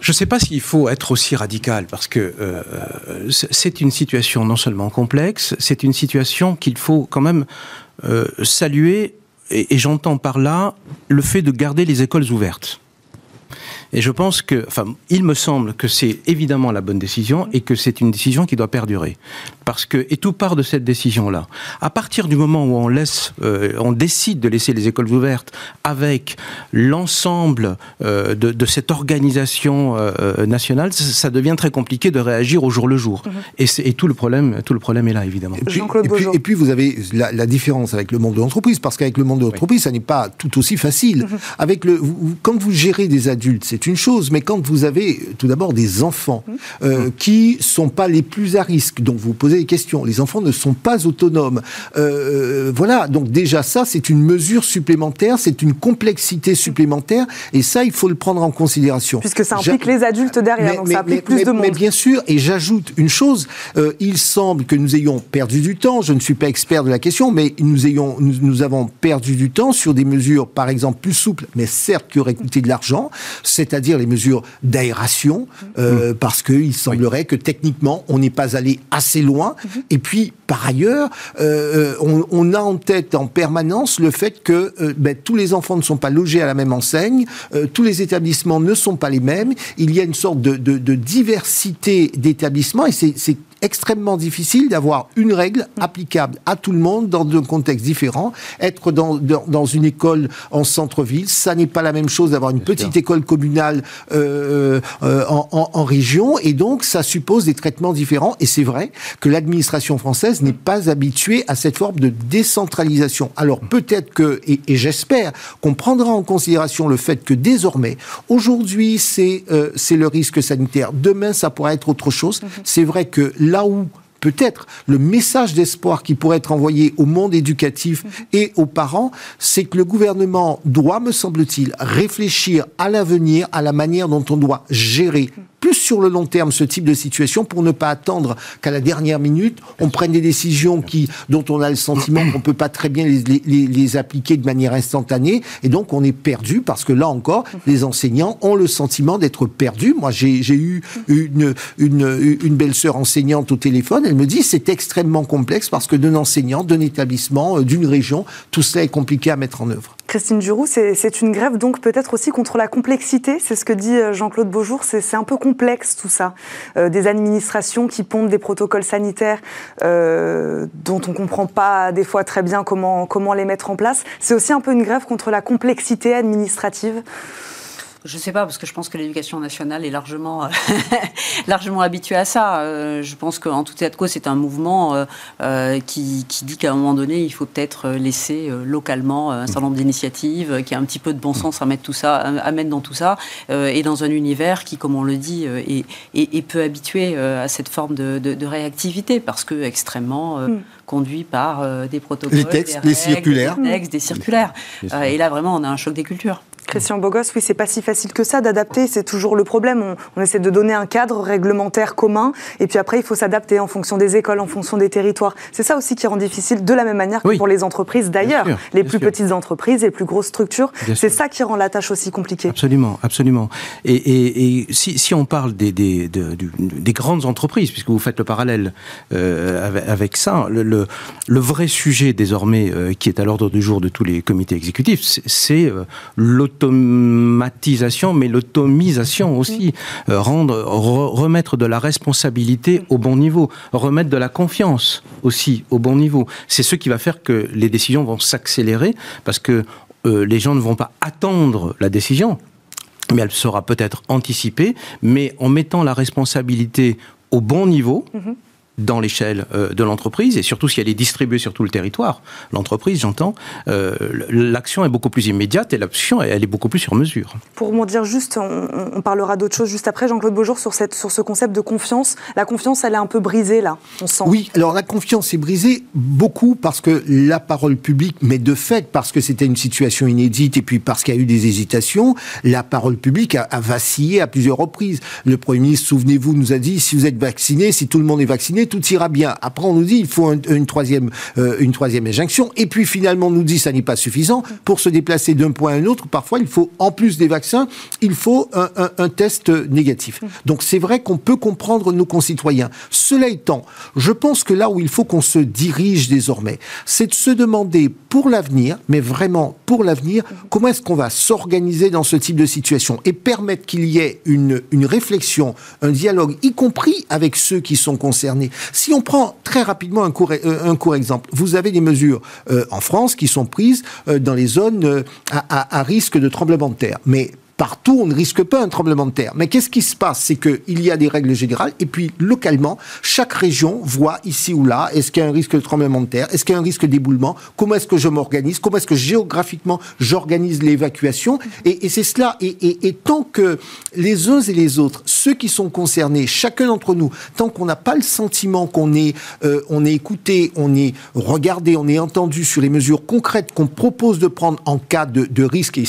Je ne sais pas s'il faut être aussi radical, parce que euh, c'est une situation non seulement complexe, c'est une situation qu'il faut quand même euh, saluer, et j'entends par là le fait de garder les écoles ouvertes. Et je pense que, enfin, il me semble que c'est évidemment la bonne décision et que c'est une décision qui doit perdurer. Parce que, et tout part de cette décision-là. À partir du moment où on laisse, euh, on décide de laisser les écoles ouvertes avec l'ensemble euh, de, de, cette organisation euh, nationale, ça, devient très compliqué de réagir au jour le jour. Mhm. et, et, tout le problème, tout le problème est là, évidemment. Et puis, et puis, et puis vous avez la, la, différence avec le monde de l'entreprise, parce qu'avec le monde de l'entreprise, ça n'est pas tout aussi facile. Mhm. Avec le, quand vous gérez des adultes, c'est une chose, mais quand vous avez tout d'abord des enfants mmh. euh, mmh. qui sont pas les plus à risque, donc vous posez des questions, les enfants ne sont pas autonomes. Euh, euh, voilà, donc déjà ça, c'est une mesure supplémentaire, c'est une complexité supplémentaire, et ça, il faut le prendre en considération. Puisque ça implique les adultes derrière, donc ça implique plus de monde. Mais bien sûr, et j'ajoute une chose, euh, il semble que nous ayons perdu du temps, je ne suis pas expert de la question, mais nous, ayons, nous, nous avons perdu du temps sur des mesures, par exemple, plus souples, mais certes qui auraient coûté de l'argent, c'est-à-dire les mesures d'aération, euh, mmh. parce qu'il semblerait que techniquement, on n'est pas allé assez loin. Mmh. Et puis, par ailleurs, euh, on, on, a en tête en permanence le fait que euh, ben, tous les enfants ne sont pas logés à la même enseigne, euh, tous les établissements ne sont pas les mêmes. Il y a une sorte de, de, de diversité d'établissements et c'est extrêmement difficile d'avoir une règle applicable à tout le monde dans un contexte différent. Être dans, dans, une école en centre-ville, ça n'est pas la même chose d'avoir une petite école communale euh, euh, en, en, en, région, et donc ça suppose des traitements différents. Et c'est vrai que l'administration française n'est pas habituée à cette forme de décentralisation. Alors peut-être que, et, et j'espère qu'on prendra en considération le fait que désormais, aujourd'hui c'est euh, c'est le risque sanitaire, demain ça pourrait être autre chose. Mm-hmm. C'est vrai que là où peut-être le message d'espoir qui pourrait être envoyé au monde éducatif mhm. et aux parents, c'est que le gouvernement doit, me semble-t-il, réfléchir à l'avenir, à la manière dont on doit gérer mhm plus sur le long terme ce type de situation pour ne pas attendre qu'à la dernière minute, on prenne des décisions qui, dont on a le sentiment qu'on peut pas très bien les, les, les, appliquer de manière instantanée. Et donc, on est perdu parce que là encore, les enseignants ont le sentiment d'être perdus. Moi, j'ai eu une, une, une belle-sœur enseignante au téléphone. Elle me dit c'est extrêmement complexe parce que d'un enseignant, d'un établissement, euh, d'une région, tout cela est compliqué à mettre en œuvre. Christine Duroux, c'est une grève donc peut-être aussi contre la complexité, c'est ce que dit euh, Jean-Claude Beaujour, c'est un peu complexe tout ça. Euh, des administrations qui pondent des protocoles sanitaires euh, dont on ne comprend pas des fois très bien comment les mettre en place. C'est aussi un peu une grève contre la complexité administrative. Je ne sais pas, parce que je pense que l'éducation nationale est largement, largement habituée à ça. Euh, je pense qu'en tout état de cause, c'est un mouvement euh, euh, qui, qui, dit qu'à un moment donné, il faut peut-être laisser localement un certain nombre d'initiatives, qui a un petit peu de bon sens à mettre, tout ça, à mettre dans tout ça, et dans un univers qui, comme on le dit, est, est, peu habitué à cette forme de, de, réactivité, parce que extrêmement mm. conduit par des protocoles, des textes, des, circulaires. Des textes, des circulaires. et là, vraiment, on a un choc des cultures. Christian Bogos, oui, c'est pas si facile que ça d'adapter. C'est toujours le problème. On, on, essaie de donner un cadre réglementaire commun, et puis après, il faut s'adapter en fonction des écoles, en fonction des territoires. C'est ça aussi qui rend difficile, de la même manière que Oui. pour les entreprises d'ailleurs, les plus sûr. petites entreprises, les plus grosses structures. C'est ça qui rend la tâche aussi compliquée. Absolument, absolument. Et, et- et si, si on parle des, grandes entreprises, puisque vous faites le parallèle euh, avec, avec ça, le, le, le vrai sujet désormais euh, qui est à l'ordre du jour de tous les comités exécutifs, c'est- euh, l'automatisation, mais l'automisation aussi. Euh, rendre, re- remettre de la responsabilité au bon niveau, remettre de la confiance aussi au bon niveau. C'est ce qui va faire que les décisions vont s'accélérer, parce que euh, les gens ne vont pas attendre la décision, mais elle sera peut-être anticipée, mais en mettant la responsabilité au bon niveau. Dans l'échelle euh, de l'entreprise et surtout si elle est distribuée sur tout le territoire, l'entreprise, j'entends, euh, l'action est beaucoup plus immédiate et l'action elle est beaucoup plus sur mesure. Pour m'en dire juste, on, on parlera d'autre chose juste après, Jean-Claude Beaujour, sur, cette, sur ce concept de confiance. La confiance, elle est un peu brisée là, on sent. Oui, alors la confiance est brisée beaucoup parce que la parole publique, mais de fait parce que c'était une situation inédite et puis parce qu'il y a eu des hésitations, la parole publique a, a vacillé à plusieurs reprises. Le Premier ministre, souvenez-vous, nous a dit si vous êtes vacciné, si tout le monde est vacciné, tout ira bien. Après, on nous dit il faut un- une troisième, euh, une troisième injonction. Et puis finalement, on nous dit ça n'est pas suffisant pour se déplacer d'un point à un autre. Parfois, il faut en plus des vaccins, il faut un, un- un test négatif. Donc c'est vrai qu'on peut comprendre nos concitoyens. Cela étant, je pense que là où il faut qu'on se dirige désormais, c'est de se demander pour l'avenir, mais vraiment pour l'avenir, comment est-ce qu'on va s'organiser dans ce type de situation et permettre qu'il y ait une, une réflexion, un dialogue, y compris avec ceux qui sont concernés. Si on prend très rapidement un court, euh, exemple, vous avez des mesures euh, en France qui sont prises euh, dans les zones à, à- à risque de tremblement de terre. Mais Partout, on ne risque pas un tremblement de terre. Mais qu'est-ce qui se passe? C'est qu'il y a des règles générales, et puis localement, chaque région voit ici ou là, est-ce qu'il y a un risque de tremblement de terre? Est-ce qu'il y a un risque d'éboulement? Comment est-ce que je m'organise? Comment est-ce que géographiquement, j'organise l'évacuation? Et, et c'est cela. Et, et- et tant que les uns et les autres, ceux qui sont concernés, chacun d'entre nous, tant qu'on n'a pas le sentiment qu'on est, euh, on est écouté, on est regardé, on est entendu sur les mesures concrètes qu'on propose de prendre en cas de, de risque, et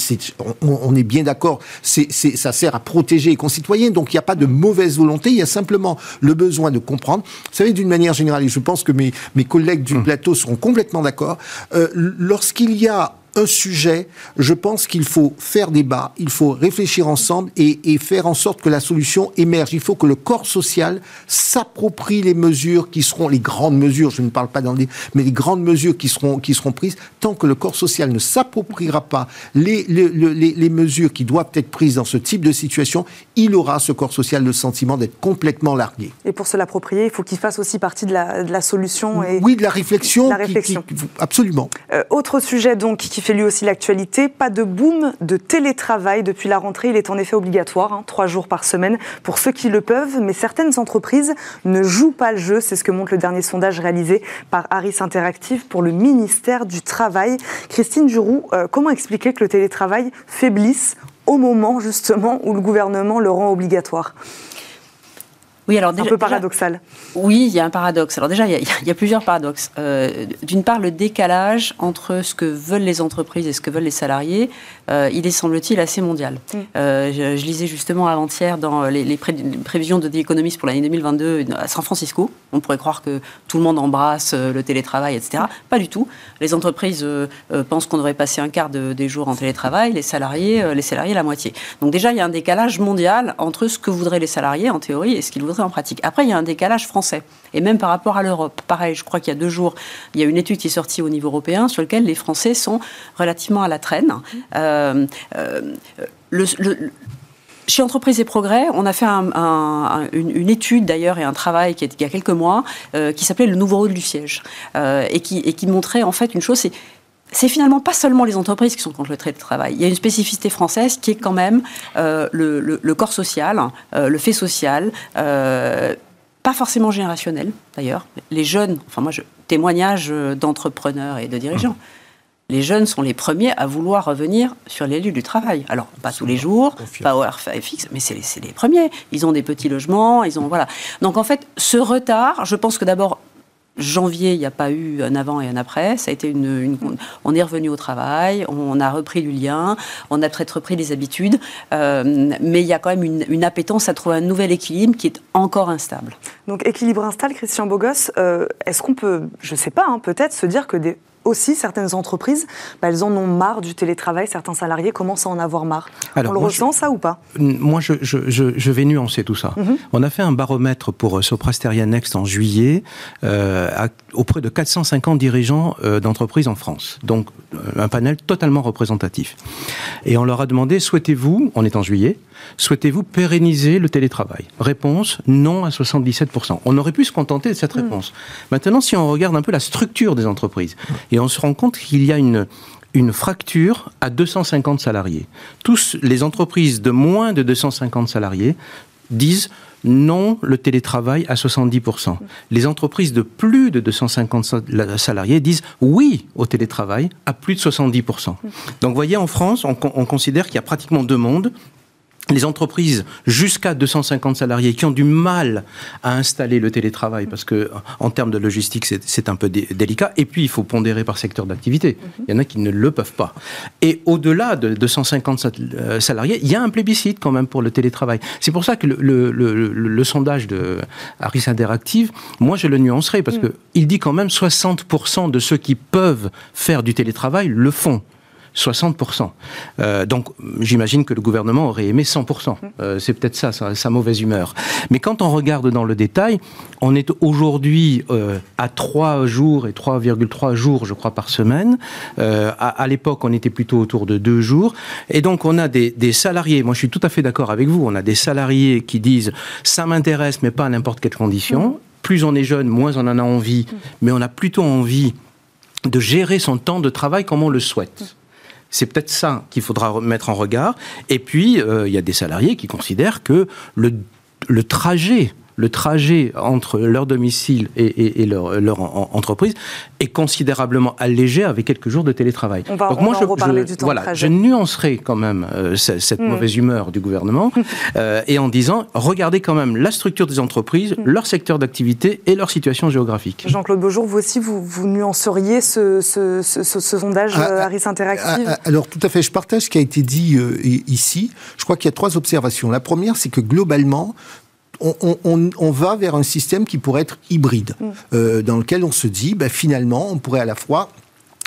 on est bien d'accord, c'est, ça sert à protéger les concitoyens, donc il n'y a pas de mauvaise volonté, il y a simplement le besoin de comprendre. Vous savez, d'une manière générale, et je pense que mes, mes collègues du plateau seront complètement d'accord, euh, lorsqu'il y a un sujet, je pense qu'il faut faire débat, il faut réfléchir ensemble et, et faire en sorte que la solution émerge. Il faut que le corps social s'approprie les mesures qui seront, les grandes mesures, je ne parle pas dans les, mais les grandes mesures qui seront, qui seront prises, tant que le corps social ne s'appropriera pas les, les, les, les mesures qui doivent être prises dans ce type de situation, il aura, ce corps social, le sentiment d'être complètement largué. Et pour se l'approprier, il faut qu'il fasse aussi partie de la, de la solution. Et... Oui, de la réflexion. La qui- réflexion. qui- absolument. Euh, autre sujet donc qui fait lui aussi l'actualité, pas de boom de télétravail depuis la rentrée. Il est en effet obligatoire, hein, trois jours par semaine pour ceux qui le peuvent, mais certaines entreprises ne jouent pas le jeu. C'est ce que montre le dernier sondage réalisé par Harris Interactive pour le ministère du Travail. Christine Duroux, euh, comment expliquer que le télétravail faiblisse au moment justement où le gouvernement le rend obligatoire? Oui, alors Un déjà- peu déjà- paradoxal. Oui, il y a un paradoxe. Alors déjà, il y a, il y a plusieurs paradoxes. Euh, D'une part, le décalage entre ce que veulent les entreprises et ce que veulent les salariés, euh, il est, semble-t-il, assez mondial. Mm. Euh, je, je lisais justement avant-hier dans les, les pré- les prévisions de The Economist pour l'année 2022 à San Francisco. On pourrait croire que tout le monde embrasse le télétravail, etc. Pas du tout. Les entreprises pensent qu'on devrait passer un quart de- des jours en télétravail, les salariés, les salariés la moitié. Donc déjà, il y a un décalage mondial entre ce que voudraient les salariés en théorie et ce qu'ils voudraient en pratique. Après, il y a un décalage français. Et même par rapport à l'Europe. Pareil, je crois qu'il y a deux jours, il y a une étude qui est sortie au niveau européen sur laquelle les Français sont relativement à la traîne. Euh, euh, le- chez Entreprises et Progrès, on a fait un- un- un- une, étude d'ailleurs et un travail qui il y a quelques mois euh, qui s'appelait le nouveau rôle du siège euh, et, qui, montrait en fait une chose, c'est finalement pas seulement les entreprises qui sont contre le télétravail. Il y a une spécificité française qui est quand même euh, le, le- le corps social, euh, le fait social, euh, pas forcément générationnel d'ailleurs. Les jeunes, enfin moi, je, témoignage d'entrepreneurs et de dirigeants. Les jeunes sont les premiers à vouloir revenir sur les lieux du travail. Alors, pas tous les jours, Confirme. pas au horaire fixe, mais c'est les, c'est les premiers. Ils ont des petits logements, ils ont voilà. Donc en fait, ce retard, je pense que d'abord janvier, il n'y a pas eu un avant et un après. Ça a été une, on est revenu au travail, on a repris du lien, on a peut-être repris les habitudes, euh, mais il y a quand même une, appétence à trouver un nouvel équilibre qui est encore instable. Donc équilibre instable, Christian Bogos, euh, est-ce qu'on peut, je ne sais pas, hein, peut-être se dire que des, aussi, certaines entreprises, bah, elles en ont marre du télétravail. Certains salariés commencent à en avoir marre. On le ressent, ça, ou pas? Moi, je, je, vais nuancer tout ça. Mhm. On a fait un baromètre pour euh, Soprasteria Next en juillet euh, auprès de 450 dirigeants euh, d'entreprises en France. Donc, un panel totalement représentatif. Et on leur a demandé, souhaitez-vous, on est en juillet, souhaitez-vous pérenniser le télétravail? Réponse, non à 77%. On aurait pu se contenter de cette mhm. réponse. Maintenant, si on regarde un peu la structure des entreprises, et on se rend compte qu'il y a une, fracture à 250 salariés. Tous les entreprises de moins de 250 salariés disent non le télétravail à 70%. Les entreprises de plus de 250 salariés disent oui au télétravail à plus de 70%. Donc vous voyez, en France, on considère qu'il y a pratiquement deux mondes les entreprises jusqu'à 250 salariés qui ont du mal à installer le télétravail parce que en termes de logistique c'est un peu délicat et puis il faut pondérer par secteur d'activité. Mhm. Il y en a qui ne le peuvent pas. Et au-delà de 250 euh, salariés, il y a un plébiscite quand même pour le télétravail. C'est pour ça que le, sondage de Harris Interactive, moi je le nuancerai parce qu'il mm. dit quand même 60% de ceux qui peuvent faire du télétravail le font. 60%. Euh, donc j'imagine que le gouvernement aurait aimé 100%. Euh, c'est peut-être ça, sa, mauvaise humeur. Mais quand on regarde dans le détail, on est aujourd'hui euh, à 3 jours et 3,3 jours, je crois, par semaine. À, à l'époque, on était plutôt autour de 2 jours. Et donc on a des, des salariés, moi je suis tout à fait d'accord avec vous, on a des salariés qui disent ça m'intéresse mais pas à n'importe quelle condition. Plus on est jeune, moins on en a envie, mais on a plutôt envie de gérer son temps de travail comme on le souhaite. C'est peut-être ça qu'il faudra mettre en regard. Et puis, euh, il y a des salariés qui considèrent que le, le trajet le trajet entre leur domicile et, leur, entreprise est considérablement allégé avec quelques jours de télétravail. On va, Donc moi, je, reparler du temps voilà, de trajet. je nuancerai quand même euh, cette, hmm. mauvaise humeur du gouvernement euh, et en disant regardez quand même la structure des entreprises, hmm. leur secteur d'activité et leur situation géographique. Jean-Claude Beaujour, vous aussi, vous, vous nuanceriez ce, sondage ah, euh, Harris Interactive ah, ah, Alors tout à fait, je partage ce qui a été dit ici. Je crois qu'il y a trois observations. La première, c'est que globalement, on, va vers un système qui pourrait être hybride, mm. euh, dans lequel on se dit, ben, finalement, on pourrait à la fois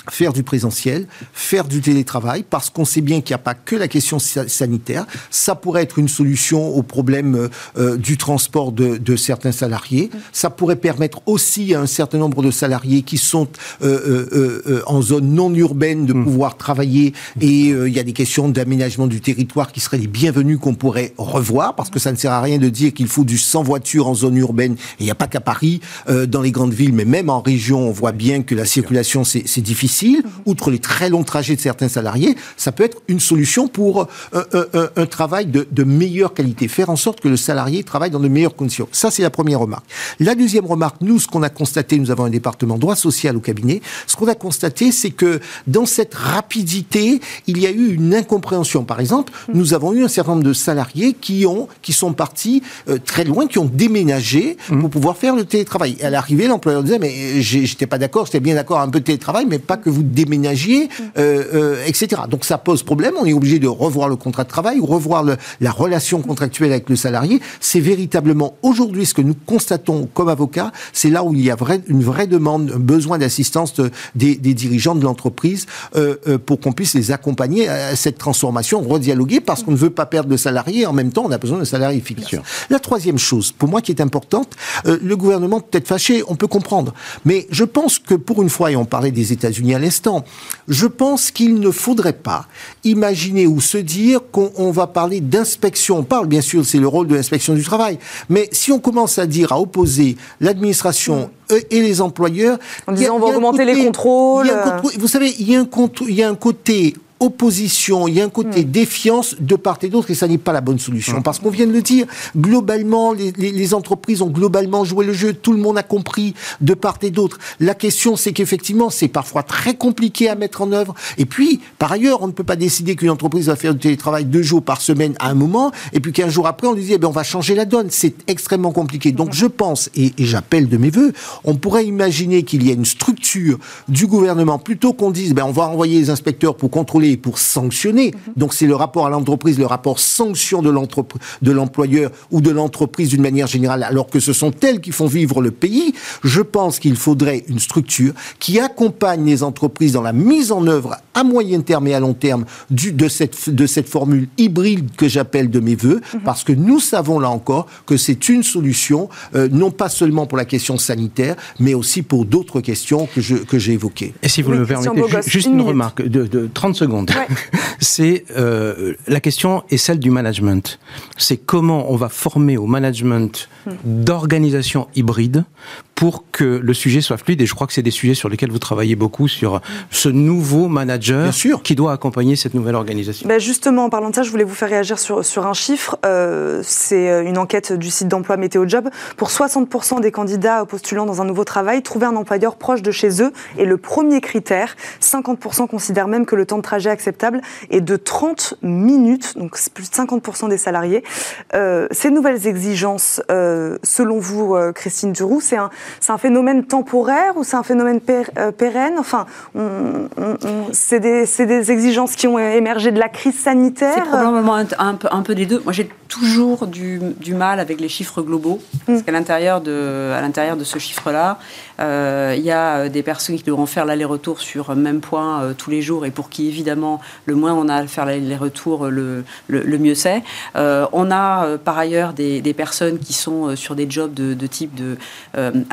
faire du présentiel, faire du télétravail, parce qu'on sait bien qu'il n'y a pas que la question sanitaire. Ça pourrait être une solution au problème euh, euh, du transport de, de, certains salariés. Ça pourrait permettre aussi à un certain nombre de salariés qui sont euh, euh en zone non urbaine de mm. pouvoir travailler. Et il y a des questions d'aménagement du territoire qui seraient les bienvenues qu'on pourrait revoir, parce que ça ne sert à rien de dire qu'il faut du sans voiture en zone urbaine. Et il n'y a pas qu'à Paris, dans les grandes villes, mais même en région, on voit bien que la circulation, c'est difficile Mhm. outre les très longs trajets de certains salariés, ça peut être une solution pour euh, euh, euh, un, travail de, meilleure qualité, faire en sorte que le salarié travaille dans de meilleures conditions. Ça, c'est la première remarque. La deuxième remarque, nous, ce qu'on a constaté, nous avons un département droit social au cabinet, ce qu'on a constaté, c'est que dans cette rapidité, il y a eu une incompréhension. Par exemple, mhm. nous avons eu un certain nombre de salariés qui ont, qui sont partis très loin, qui ont déménagé mhm. pour pouvoir faire le télétravail. Et à l'arrivée, l'employeur disait, mais j'étais pas d'accord, j'étais bien d'accord un peu de télétravail, mais pas que vous déménagiez, euh, euh, etc. Donc ça pose problème. On est obligé de revoir le contrat de travail ou revoir la relation contractuelle avec le salarié. C'est véritablement aujourd'hui ce que nous constatons comme avocats. C'est là où il y a une vraie demande, un besoin d'assistance des, dirigeants de l'entreprise euh, pour qu'on puisse les accompagner à cette transformation, redialoguer, parce qu'on ne veut pas perdre de salariés. En même temps, on a besoin de salariés efficaces. La troisième chose, pour moi, qui est importante, le gouvernement peut-être fâché, on peut comprendre. Mais je pense que pour une fois, et on parlait des États-Unis à l'instant. Je pense qu'il ne faudrait pas imaginer ou se dire qu'on va parler d'inspection. On parle, bien sûr, c'est le rôle de l'inspection du travail. Mais si on commence à dire, à opposer l'administration et les employeurs... En disant, on va augmenter les contrôles. vous savez, il y a un, il y a un côté opposition, il y a un côté mm. défiance de part et d'autre et ça n'est pas la bonne solution. Mm. Parce qu'on vient de le dire, globalement, les, les, entreprises ont globalement joué le jeu, tout le monde a compris de part et d'autre. La question, c'est qu'effectivement, c'est parfois très compliqué à mettre en œuvre. Et puis, par ailleurs, on ne peut pas décider qu'une entreprise va faire du télétravail deux jours par semaine à un moment, et puis qu'un jour après, on lui dit, eh bien, on va changer la donne. C'est extrêmement compliqué. Donc, je pense, et, et j'appelle de mes voeux, on pourrait imaginer qu'il y ait une structure du gouvernement, plutôt qu'on dise, ben, on va envoyer les inspecteurs pour contrôler pour sanctionner. Mhm. Donc c'est le rapport à l'entreprise, le rapport sanction de l'employeur ou de l'entreprise d'une manière générale, alors que ce sont elles qui font vivre le pays. Je pense qu'il faudrait une structure qui accompagne les entreprises dans la mise en œuvre à moyen terme et à long terme du, de, cette, de cette formule hybride que j'appelle de mes voeux, mhm. parce que nous savons là encore que c'est une solution, euh, non pas seulement pour la question sanitaire, mais aussi pour d'autres questions que j'ai que évoquées. Et si vous me permettez, juste une, remarque de, de 30 secondes. c'est euh, la question est celle du management. C'est comment on va former au management hmm. d'organisation hybride pour que le sujet soit fluide. Et je crois que c'est des sujets sur lesquels vous travaillez beaucoup, sur ce nouveau manager qui doit accompagner cette nouvelle organisation. Ben justement, en parlant de ça, je voulais vous faire réagir sur, sur un chiffre. Euh, c'est euh, une enquête du site d'emploi Météo Job. Pour 60% des candidats postulant dans un nouveau travail, trouver un employeur proche de chez eux est le premier critère. 50% considèrent même que le temps de trajet acceptable est de 30 minutes, donc plus de 50% des salariés. Euh, ces nouvelles exigences, euh, selon vous, euh, Christine Duroux, c'est un, c'est un phénomène temporaire ou c'est un phénomène euh, pérenne? Enfin, c'est des, des, exigences qui ont émergé de la crise sanitaire? C'est probablement un, un, peu, des deux. Moi, j'ai toujours du, du, mal avec les chiffres globaux, parce mm. qu'à l'intérieur de, à l'intérieur de ce chiffre-là, euh, il y a euh, des personnes qui devront faire l'aller-retour sur un même point tous les jours et pour qui, évidemment, le moins on a à faire l'aller-retour, le, le, mieux c'est. on a par ailleurs des, des, personnes qui sont sur des jobs de, de type de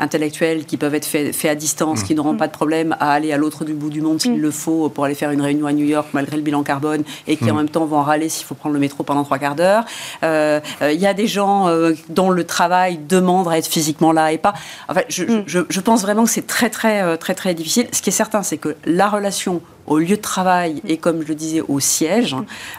intellectuels qui peuvent être faits à distance, qui n'auront pas de problème à aller à l'autre du bout du monde s'il mm. le faut pour aller faire une réunion à New York malgré le bilan carbone et qui en mm. même temps vont en râler s'il faut prendre le métro pendant trois quarts d'heure. Euh, euh, il y a des gens euh, dont le travail demande à être physiquement là et pas. Enfin, je, mm. je, je pense vraiment que c'est très très très très difficile. Ce qui est certain, c'est que la relation au lieu de travail et comme je le disais au siège,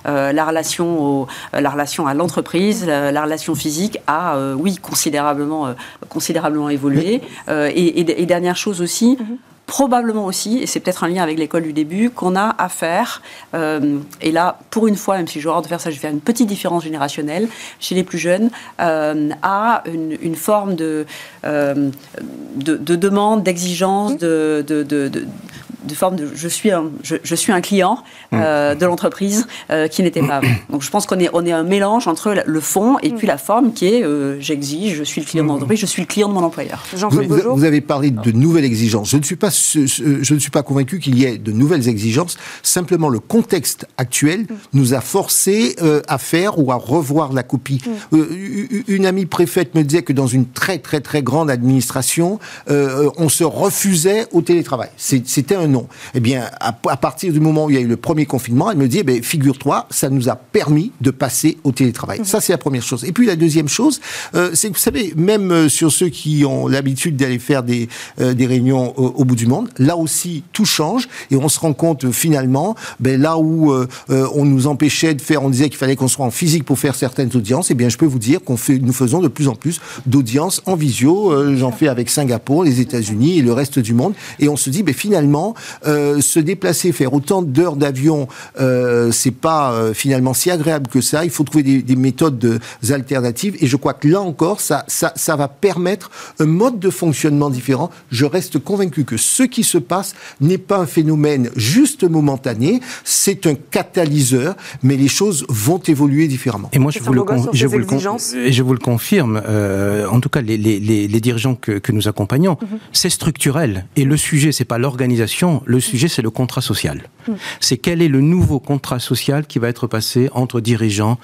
euh, la relation au, la relation à l'entreprise, la, relation physique a euh, oui considérablement euh, considérablement évolué. Et, et, dernière chose aussi. Mhm. Probablement aussi, et c'est peut-être un lien avec l'école du début, qu'on a affaire, et là, pour une fois, même si j'ai hors de faire ça, je vais faire une petite différence générationnelle chez les plus jeunes, à une, une, forme de, de, de demande, d'exigence, de, de, de forme de je suis un, je, suis un client mm. euh, de l'entreprise euh, qui n'était pas Donc je pense qu'on est, on est un mélange entre le fond et puis la forme qui est euh, j'exige, je suis le client de l'entreprise, je suis le client de mon employeur. Jean vous, vous, avez parlé de nouvelles exigences. Je ne suis pas, je ne suis pas convaincu qu'il y ait de nouvelles exigences. Simplement, le contexte actuel mm. nous a forcé à faire ou à revoir la copie. Mm. une amie préfète me disait que dans une très très très grande administration, on se refusait au télétravail. C'était un non. Eh bien, à, partir du moment où il y a eu le premier confinement, elle me dit, eh figure-toi, ça nous a permis de passer au télétravail. Mhm. Ça, c'est la première chose. Et puis la deuxième chose, euh, c'est que vous savez, même euh, sur ceux qui ont l'habitude d'aller faire des, euh, des réunions au, bout du monde, là aussi, tout change et on se rend compte finalement, ben, là où on nous empêchait de faire, on disait qu'il fallait qu'on soit en physique pour faire certaines audiences, eh bien, je peux vous dire qu'on fait, nous faisons de plus en plus d'audiences en visio. J'en fais avec Singapour, les États-Unis et le reste du monde. Et on se dit, ben, finalement, euh, se déplacer, faire autant d'heures d'avion, euh, c'est pas euh, finalement si agréable que ça. Il faut trouver des, méthodes de, alternatives. Et je crois que là encore, ça, ça, ça va permettre un mode de fonctionnement différent. Je reste convaincu que ce qui se passe n'est pas un phénomène juste momentané, c'est un catalyseur, mais les choses vont évoluer différemment. Et moi, je vous, le, je, vous le je vous le confirme, euh, en tout cas, les, les, les dirigeants que, que, nous accompagnons, mhm. c'est structurel. Et le sujet, c'est pas l'organisation le sujet, c'est le contrat social. Mm. C'est quel est le nouveau contrat social qui va être passé entre dirigeants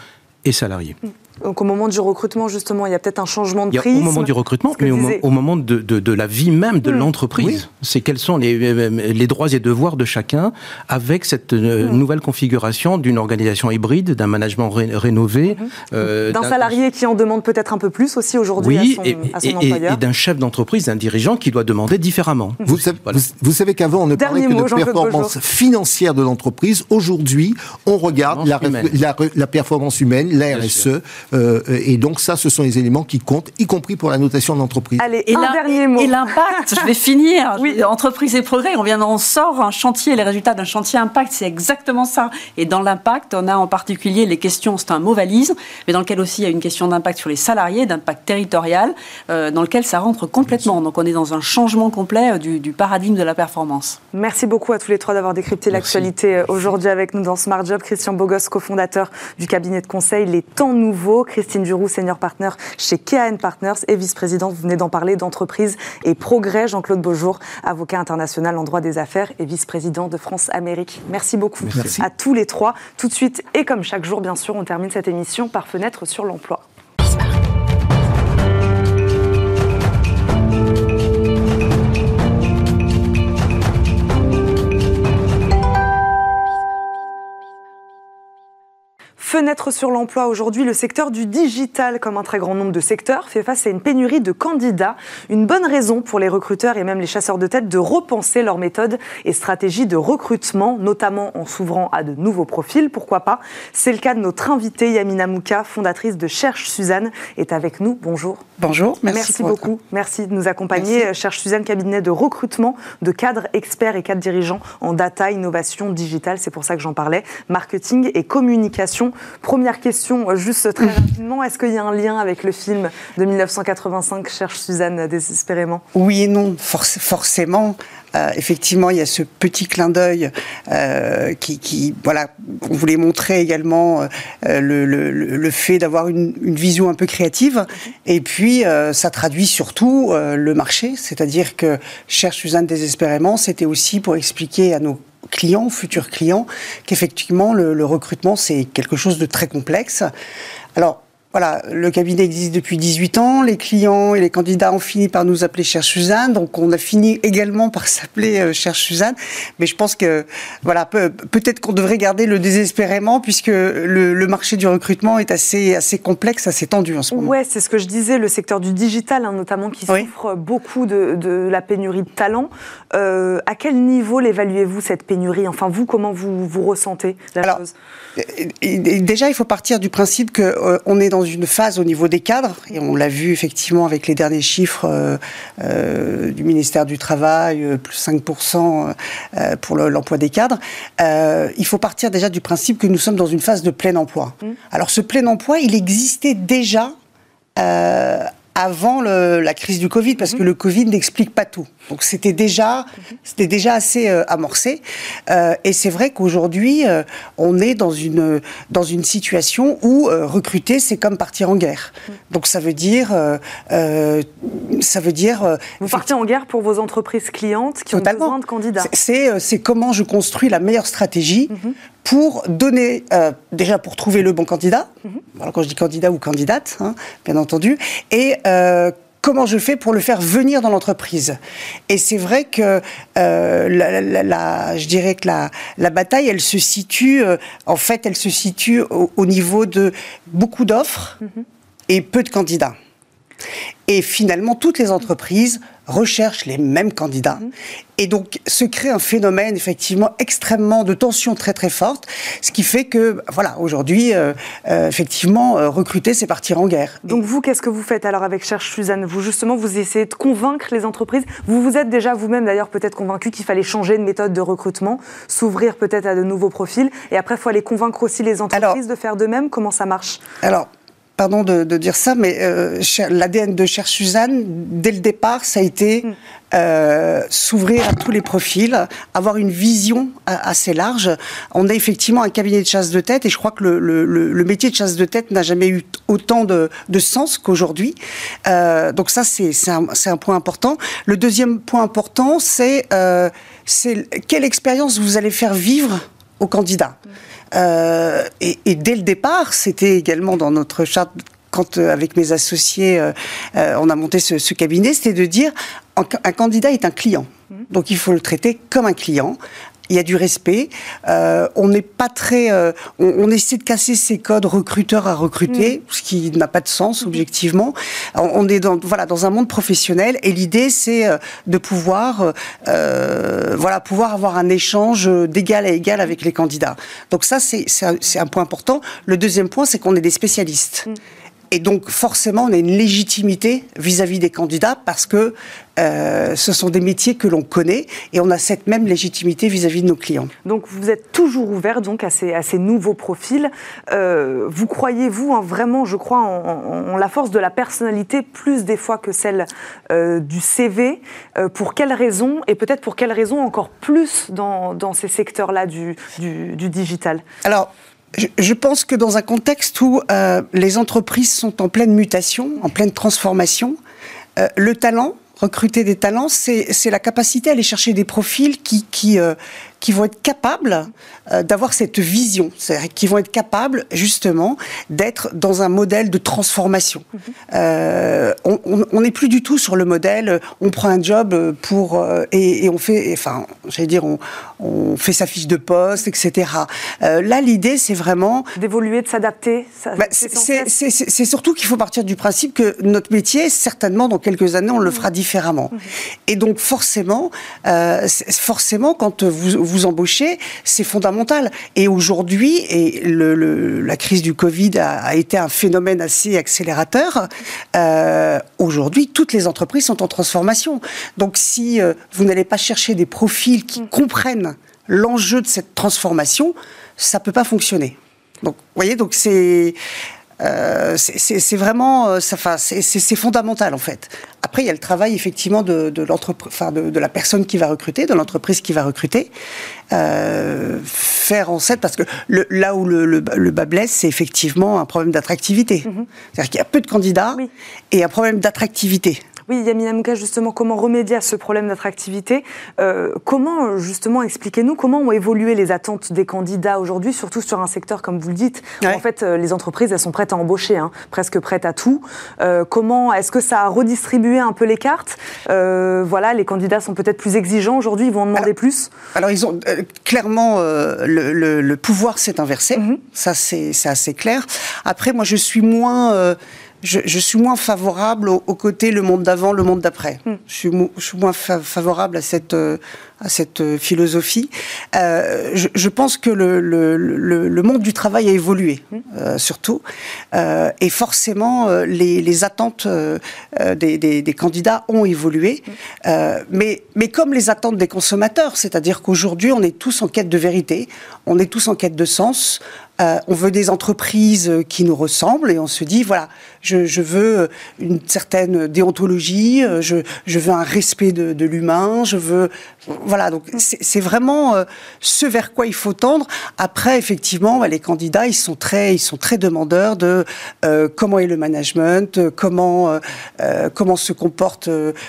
et salariés. Mm. Donc au moment du recrutement, justement, il y a peut-être un changement de prix. Au moment du recrutement, mais au, moment de, de, la vie même de hmm. l'entreprise. C'est quels sont les, les, droits et devoirs de chacun avec cette euh, hmm. nouvelle configuration d'une organisation hybride, d'un management rénové. Hmm. Euh, d'un salarié qui en demande peut-être un peu plus aussi aujourd'hui à son, et, à son employeur. Et, d'un chef d'entreprise, d'un dirigeant qui doit demander différemment. Vous, savez, vous, savez qu'avant, on ne parlait que de performance financière de l'entreprise. Aujourd'hui, on regarde la, la, la, performance humaine, la RSE, euh, et donc ça, ce sont les éléments qui comptent, y compris pour la notation de l'entreprise. Allez, et un dernier mot. Et l'impact, je vais finir. Oui. Entreprise et progrès, on vient, on sort un chantier, les résultats d'un chantier impact, c'est exactement ça. Et dans l'impact, on a en particulier les questions, c'est un mot valise, mais dans lequel aussi il y a une question d'impact sur les salariés, d'impact territorial, euh, dans lequel ça rentre complètement. Donc on est dans un changement complet euh, du, paradigme de la performance. Merci beaucoup à tous les trois d'avoir décrypté l'actualité aujourd'hui avec nous dans Smart Job. Christian Bogos, cofondateur du cabinet de conseil Les Temps Nouveaux. Christine Duroux, senior partner chez KN Partners et vice-présidente, vous venez d'en parler, d'entreprise et progrès. Jean-Claude Beaujour, avocat international en droit des affaires et vice-président de France Amérique. Merci beaucoup à tous les trois. Tout de suite, et comme chaque jour, bien sûr, on termine cette émission par fenêtre sur l'emploi. Fenêtre sur l'emploi aujourd'hui, le secteur du digital, comme un très grand nombre de secteurs, fait face à une pénurie de candidats. Une bonne raison pour les recruteurs et même les chasseurs de tête de repenser leurs méthodes et stratégies de recrutement, notamment en s'ouvrant à de nouveaux profils. Pourquoi pas? C'est le cas de notre invitée Yamina Mouka, fondatrice de Cherche Suzanne, est avec nous. Bonjour. Bonjour. Merci, beaucoup. Merci de nous accompagner. Cherche Suzanne, cabinet de recrutement de cadres experts et cadres dirigeants en data, innovation, digital. C'est pour ça que j'en parlais. Marketing et communication. Première question, juste très rapidement, est-ce qu'il y a un lien avec le film de 1985, Cherche Suzanne désespérément? Oui et non, forcément. Euh, effectivement, il y a ce petit clin d'œil euh, qui, voilà, on voulait montrer également euh, le, fait d'avoir une, vision un peu créative. Et puis, ça traduit surtout le marché, c'est-à-dire que Cherche Suzanne désespérément, c'était aussi pour expliquer à nos clients, futurs clients, qu'effectivement le, recrutement c'est quelque chose de très complexe. Alors voilà, le cabinet existe depuis 18 ans. Les clients et les candidats ont fini par nous appeler Cher Suzanne. Donc, on a fini également par s'appeler euh, Cher Suzanne. Mais je pense que, voilà, peut-être qu'on devrait garder le désespérément puisque le, marché du recrutement est assez, assez complexe, assez tendu en ce moment. Ouais, c'est ce que je disais, le secteur du digital, hein, notamment, qui souffre beaucoup de, la pénurie de talents. Euh, à quel niveau l'évaluez-vous, cette pénurie? Enfin, vous, comment vous, vous ressentez la chose? Déjà, il faut partir du principe qu'on euh, est dans dans une phase au niveau des cadres, et on l'a vu effectivement avec les derniers chiffres euh, euh, du ministère du Travail, euh, plus 5% pour l'emploi des cadres, il faut partir déjà du principe que nous sommes dans une phase de plein emploi. Mmh. Alors ce plein emploi, il existait déjà avant la crise du Covid, parce que mhm. le Covid n'explique pas tout. Donc c'était déjà, c'était déjà assez euh, amorcé. Euh, et c'est vrai qu'aujourd'hui, euh, on est dans une, dans une situation où recruter, c'est comme partir en guerre. Donc ça veut dire... ça veut dire Vous partez en guerre pour vos entreprises clientes qui ont besoin de candidats. C'est comment je construis la meilleure stratégie mhm pour donner, déjà pour trouver le bon candidat, mhm. quand je dis candidat ou candidate, hein, bien entendu, et comment je fais pour le faire venir dans l'entreprise. Et c'est vrai que euh, la, je dirais que la, la bataille, elle se situe, en fait, elle se situe au, niveau de beaucoup d'offres mhm. et peu de candidats. Et finalement, toutes les entreprises recherchent les mêmes candidats. Mhm. Et donc, se crée un phénomène, effectivement, extrêmement de tension très très forte, ce qui fait que, voilà, aujourd'hui, euh, euh, effectivement, euh, recruter, c'est partir en guerre. Donc, vous, qu'est-ce que vous faites alors avec Cherche Suzanne? Vous, justement, vous essayez de convaincre les entreprises? Vous vous êtes déjà vous-même, d'ailleurs, peut-être convaincu qu'il fallait changer de méthode de recrutement, s'ouvrir peut-être à de nouveaux profils. Et après, il faut aller convaincre aussi les entreprises de faire de même. Comment ça marche? Alors, pardon de, dire ça, mais euh, l'ADN de Cher Suzanne, dès le départ, ça a été mm. euh, s'ouvrir à tous les profils, avoir une vision assez large. On a effectivement un cabinet de chasse de tête et je crois que le, métier de chasse de tête n'a jamais eu autant de, sens qu'aujourd'hui. Euh, donc ça, c'est un, un, point important. Le deuxième point important, c'est quelle expérience vous allez faire vivre aux candidats. Et, et, dès le départ, c'était également dans notre charte quand avec mes associés, on a monté ce, ce cabinet, c'était de dire un candidat est un client. Mmh. Donc il faut le traiter comme un client il y a du respect. Euh, on n'est pas très, euh, on, essaie de casser ces codes recruteur à recruter, mm. ce qui n'a pas de sens mm-hmm. objectivement. On, est dans voilà dans un monde professionnel et l'idée c'est euh, de pouvoir voilà pouvoir avoir un échange d'égal à égal avec les candidats. Donc ça c'est c'est un, point important. Le deuxième point c'est qu'on est des spécialistes. Mm. Et donc forcément, on a une légitimité vis-à-vis des candidats parce que euh, ce sont des métiers que l'on connaît et on a cette même légitimité vis-à-vis de nos clients. Donc vous êtes toujours ouvert donc à ces, à ces nouveaux profils. Euh, vous croyez vous hein, vraiment, je crois, en, la force de la personnalité plus des fois que celle euh, du CV. pour quelles raisons et peut-être pour quelles raisons encore plus dans, dans ces secteurs-là du, du, du digital? Alors je pense que dans un contexte où euh, les entreprises sont en pleine mutation, en pleine transformation, euh, le talent, recruter des talents, c'est la capacité à aller chercher des profils qui, qui, euh, qui vont être capables euh, d'avoir cette vision, c'est-à-dire qui vont être capables justement d'être dans un modèle de transformation. Mhm. Euh, on n'est plus du tout sur le modèle, on prend un job pour et, et, on fait, enfin, j'allais dire, on, on, fait sa fiche de poste, etc. Là, l'idée, c'est vraiment d'évoluer, de s'adapter. Bah, c'est surtout qu'il faut partir du principe que notre métier, certainement, dans quelques années, on le fera différemment. Et donc, forcément, forcément, quand vous vous embauchez, c'est fondamental. Et aujourd'hui, et le, la crise du Covid a, été un phénomène assez accélérateur, euh, aujourd'hui, toutes les entreprises sont en transformation. Donc si euh, vous n'allez pas chercher des profils qui comprennent l'enjeu de cette transformation, ça peut pas fonctionner. Donc, vous voyez, donc c'est euh, c'est vraiment, euh, c'est fondamental en fait. Après, il y a le travail effectivement de, de l'entreprise, enfin de, de, la personne qui va recruter, de l'entreprise qui va recruter, euh, faire en sorte parce que le, là où le, le, le bas blesse, c'est effectivement un problème d'attractivité. Mm-hmm. C'est-à-dire qu'il y a peu de candidats et un problème d'attractivité. Oui, Yamina Mouka, justement, comment remédier à ce problème d'attractivité euh, Comment, justement, expliquez-nous comment ont évolué les attentes des candidats aujourd'hui, surtout sur un secteur, comme vous le dites, où en fait, euh, les entreprises, elles sont prêtes à embaucher, hein, presque prêtes à tout. Euh, comment, est-ce que ça a redistribué un peu les cartes? Voilà, les candidats sont peut-être plus exigeants aujourd'hui, ils vont en demander plus Alors, ils ont clairement, le, le, pouvoir s'est inversé, mm-hmm. ça c'est assez clair. Après, moi, je suis moins je, je, suis moins favorable au, côté le monde d'avant, le monde d'après. Hmm. Je, suis, je, suis, moins favorable à cette, euh, à cette euh, philosophie. Euh, je, je, pense que le, le, le, monde du travail a évolué, hmm. euh, surtout. Euh, et forcément, les, les attentes des, des, des, candidats ont évolué. Hmm. mais, mais comme les attentes des consommateurs, c'est-à-dire qu'aujourd'hui, on est tous en quête de vérité, on est tous en quête de sens. Euh, on veut des entreprises qui nous ressemblent et on se dit voilà, je, veux une certaine déontologie, je, veux un respect de, l'humain, je veux voilà donc c'est vraiment euh, ce vers quoi il faut tendre. Après effectivement, bah, les candidats ils sont très ils sont très demandeurs de euh, comment est le management, comment comment se comporte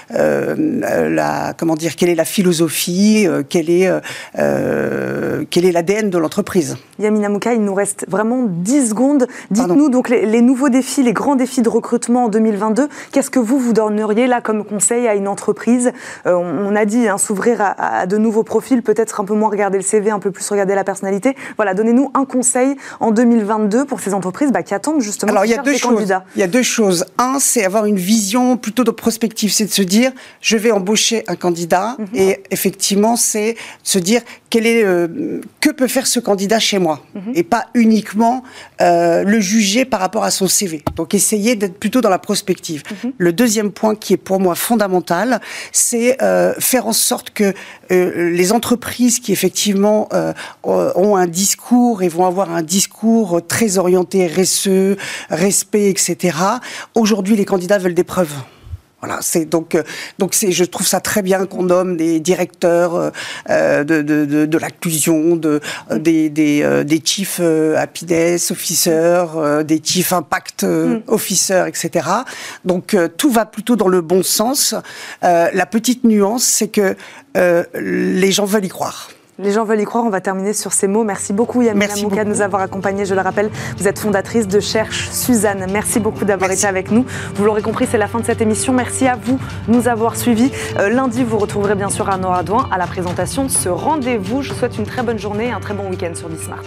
la comment dire quelle est la philosophie, quelle est quel est l'ADN de l'entreprise. Yamina il nous reste vraiment 10 secondes. Dites-nous donc les, nouveaux défis, les grands défis de recrutement en 2022. Qu'est-ce que vous vous donneriez là comme conseil à une entreprise? Euh, On a dit hein, s'ouvrir à, de nouveaux profils, peut-être un peu moins regarder le CV, un peu plus regarder la personnalité. Voilà, donnez-nous un conseil en 2022 pour ces entreprises bah, qui attendent justement Alors, il y a deux choses. candidats. Il y a deux choses. Un, c'est avoir une vision plutôt de prospective, c'est de se dire je vais embaucher un candidat mhm. et effectivement c'est se dire quel est euh, que peut faire ce candidat chez moi mhm. et pas uniquement euh, le juger par rapport à son CV. Donc essayer d'être plutôt dans la prospective. Mhm. Le deuxième point qui est pour moi fondamental, c'est euh, faire en sorte que euh, les entreprises qui effectivement ont un discours et vont avoir un discours très orienté RSE, respect, etc. Aujourd'hui, les candidats veulent des preuves. Voilà, c'est donc euh, donc c'est je trouve ça très bien qu'on nomme des directeurs euh, euh de, de, de, de l'inclusion, de euh, des des, des chief happiness officers, des chief impact mm. officers, etc. Donc tout va plutôt dans le bon sens. la petite nuance, c'est que les gens veulent y croire. Les gens veulent y croire. On va terminer sur ces mots. Merci beaucoup, Yamina Mouka, de nous avoir accompagnés. Je le rappelle, vous êtes fondatrice de Cherche Suzanne. Merci beaucoup d'avoir été avec nous. Vous l'aurez compris, c'est la fin de cette émission. Merci à vous de nous avoir suivis. Euh, lundi, vous retrouverez bien sûr Arnaud Ardouin à la présentation de ce rendez-vous. Je vous souhaite une très bonne journée et un très bon week-end sur Bismart.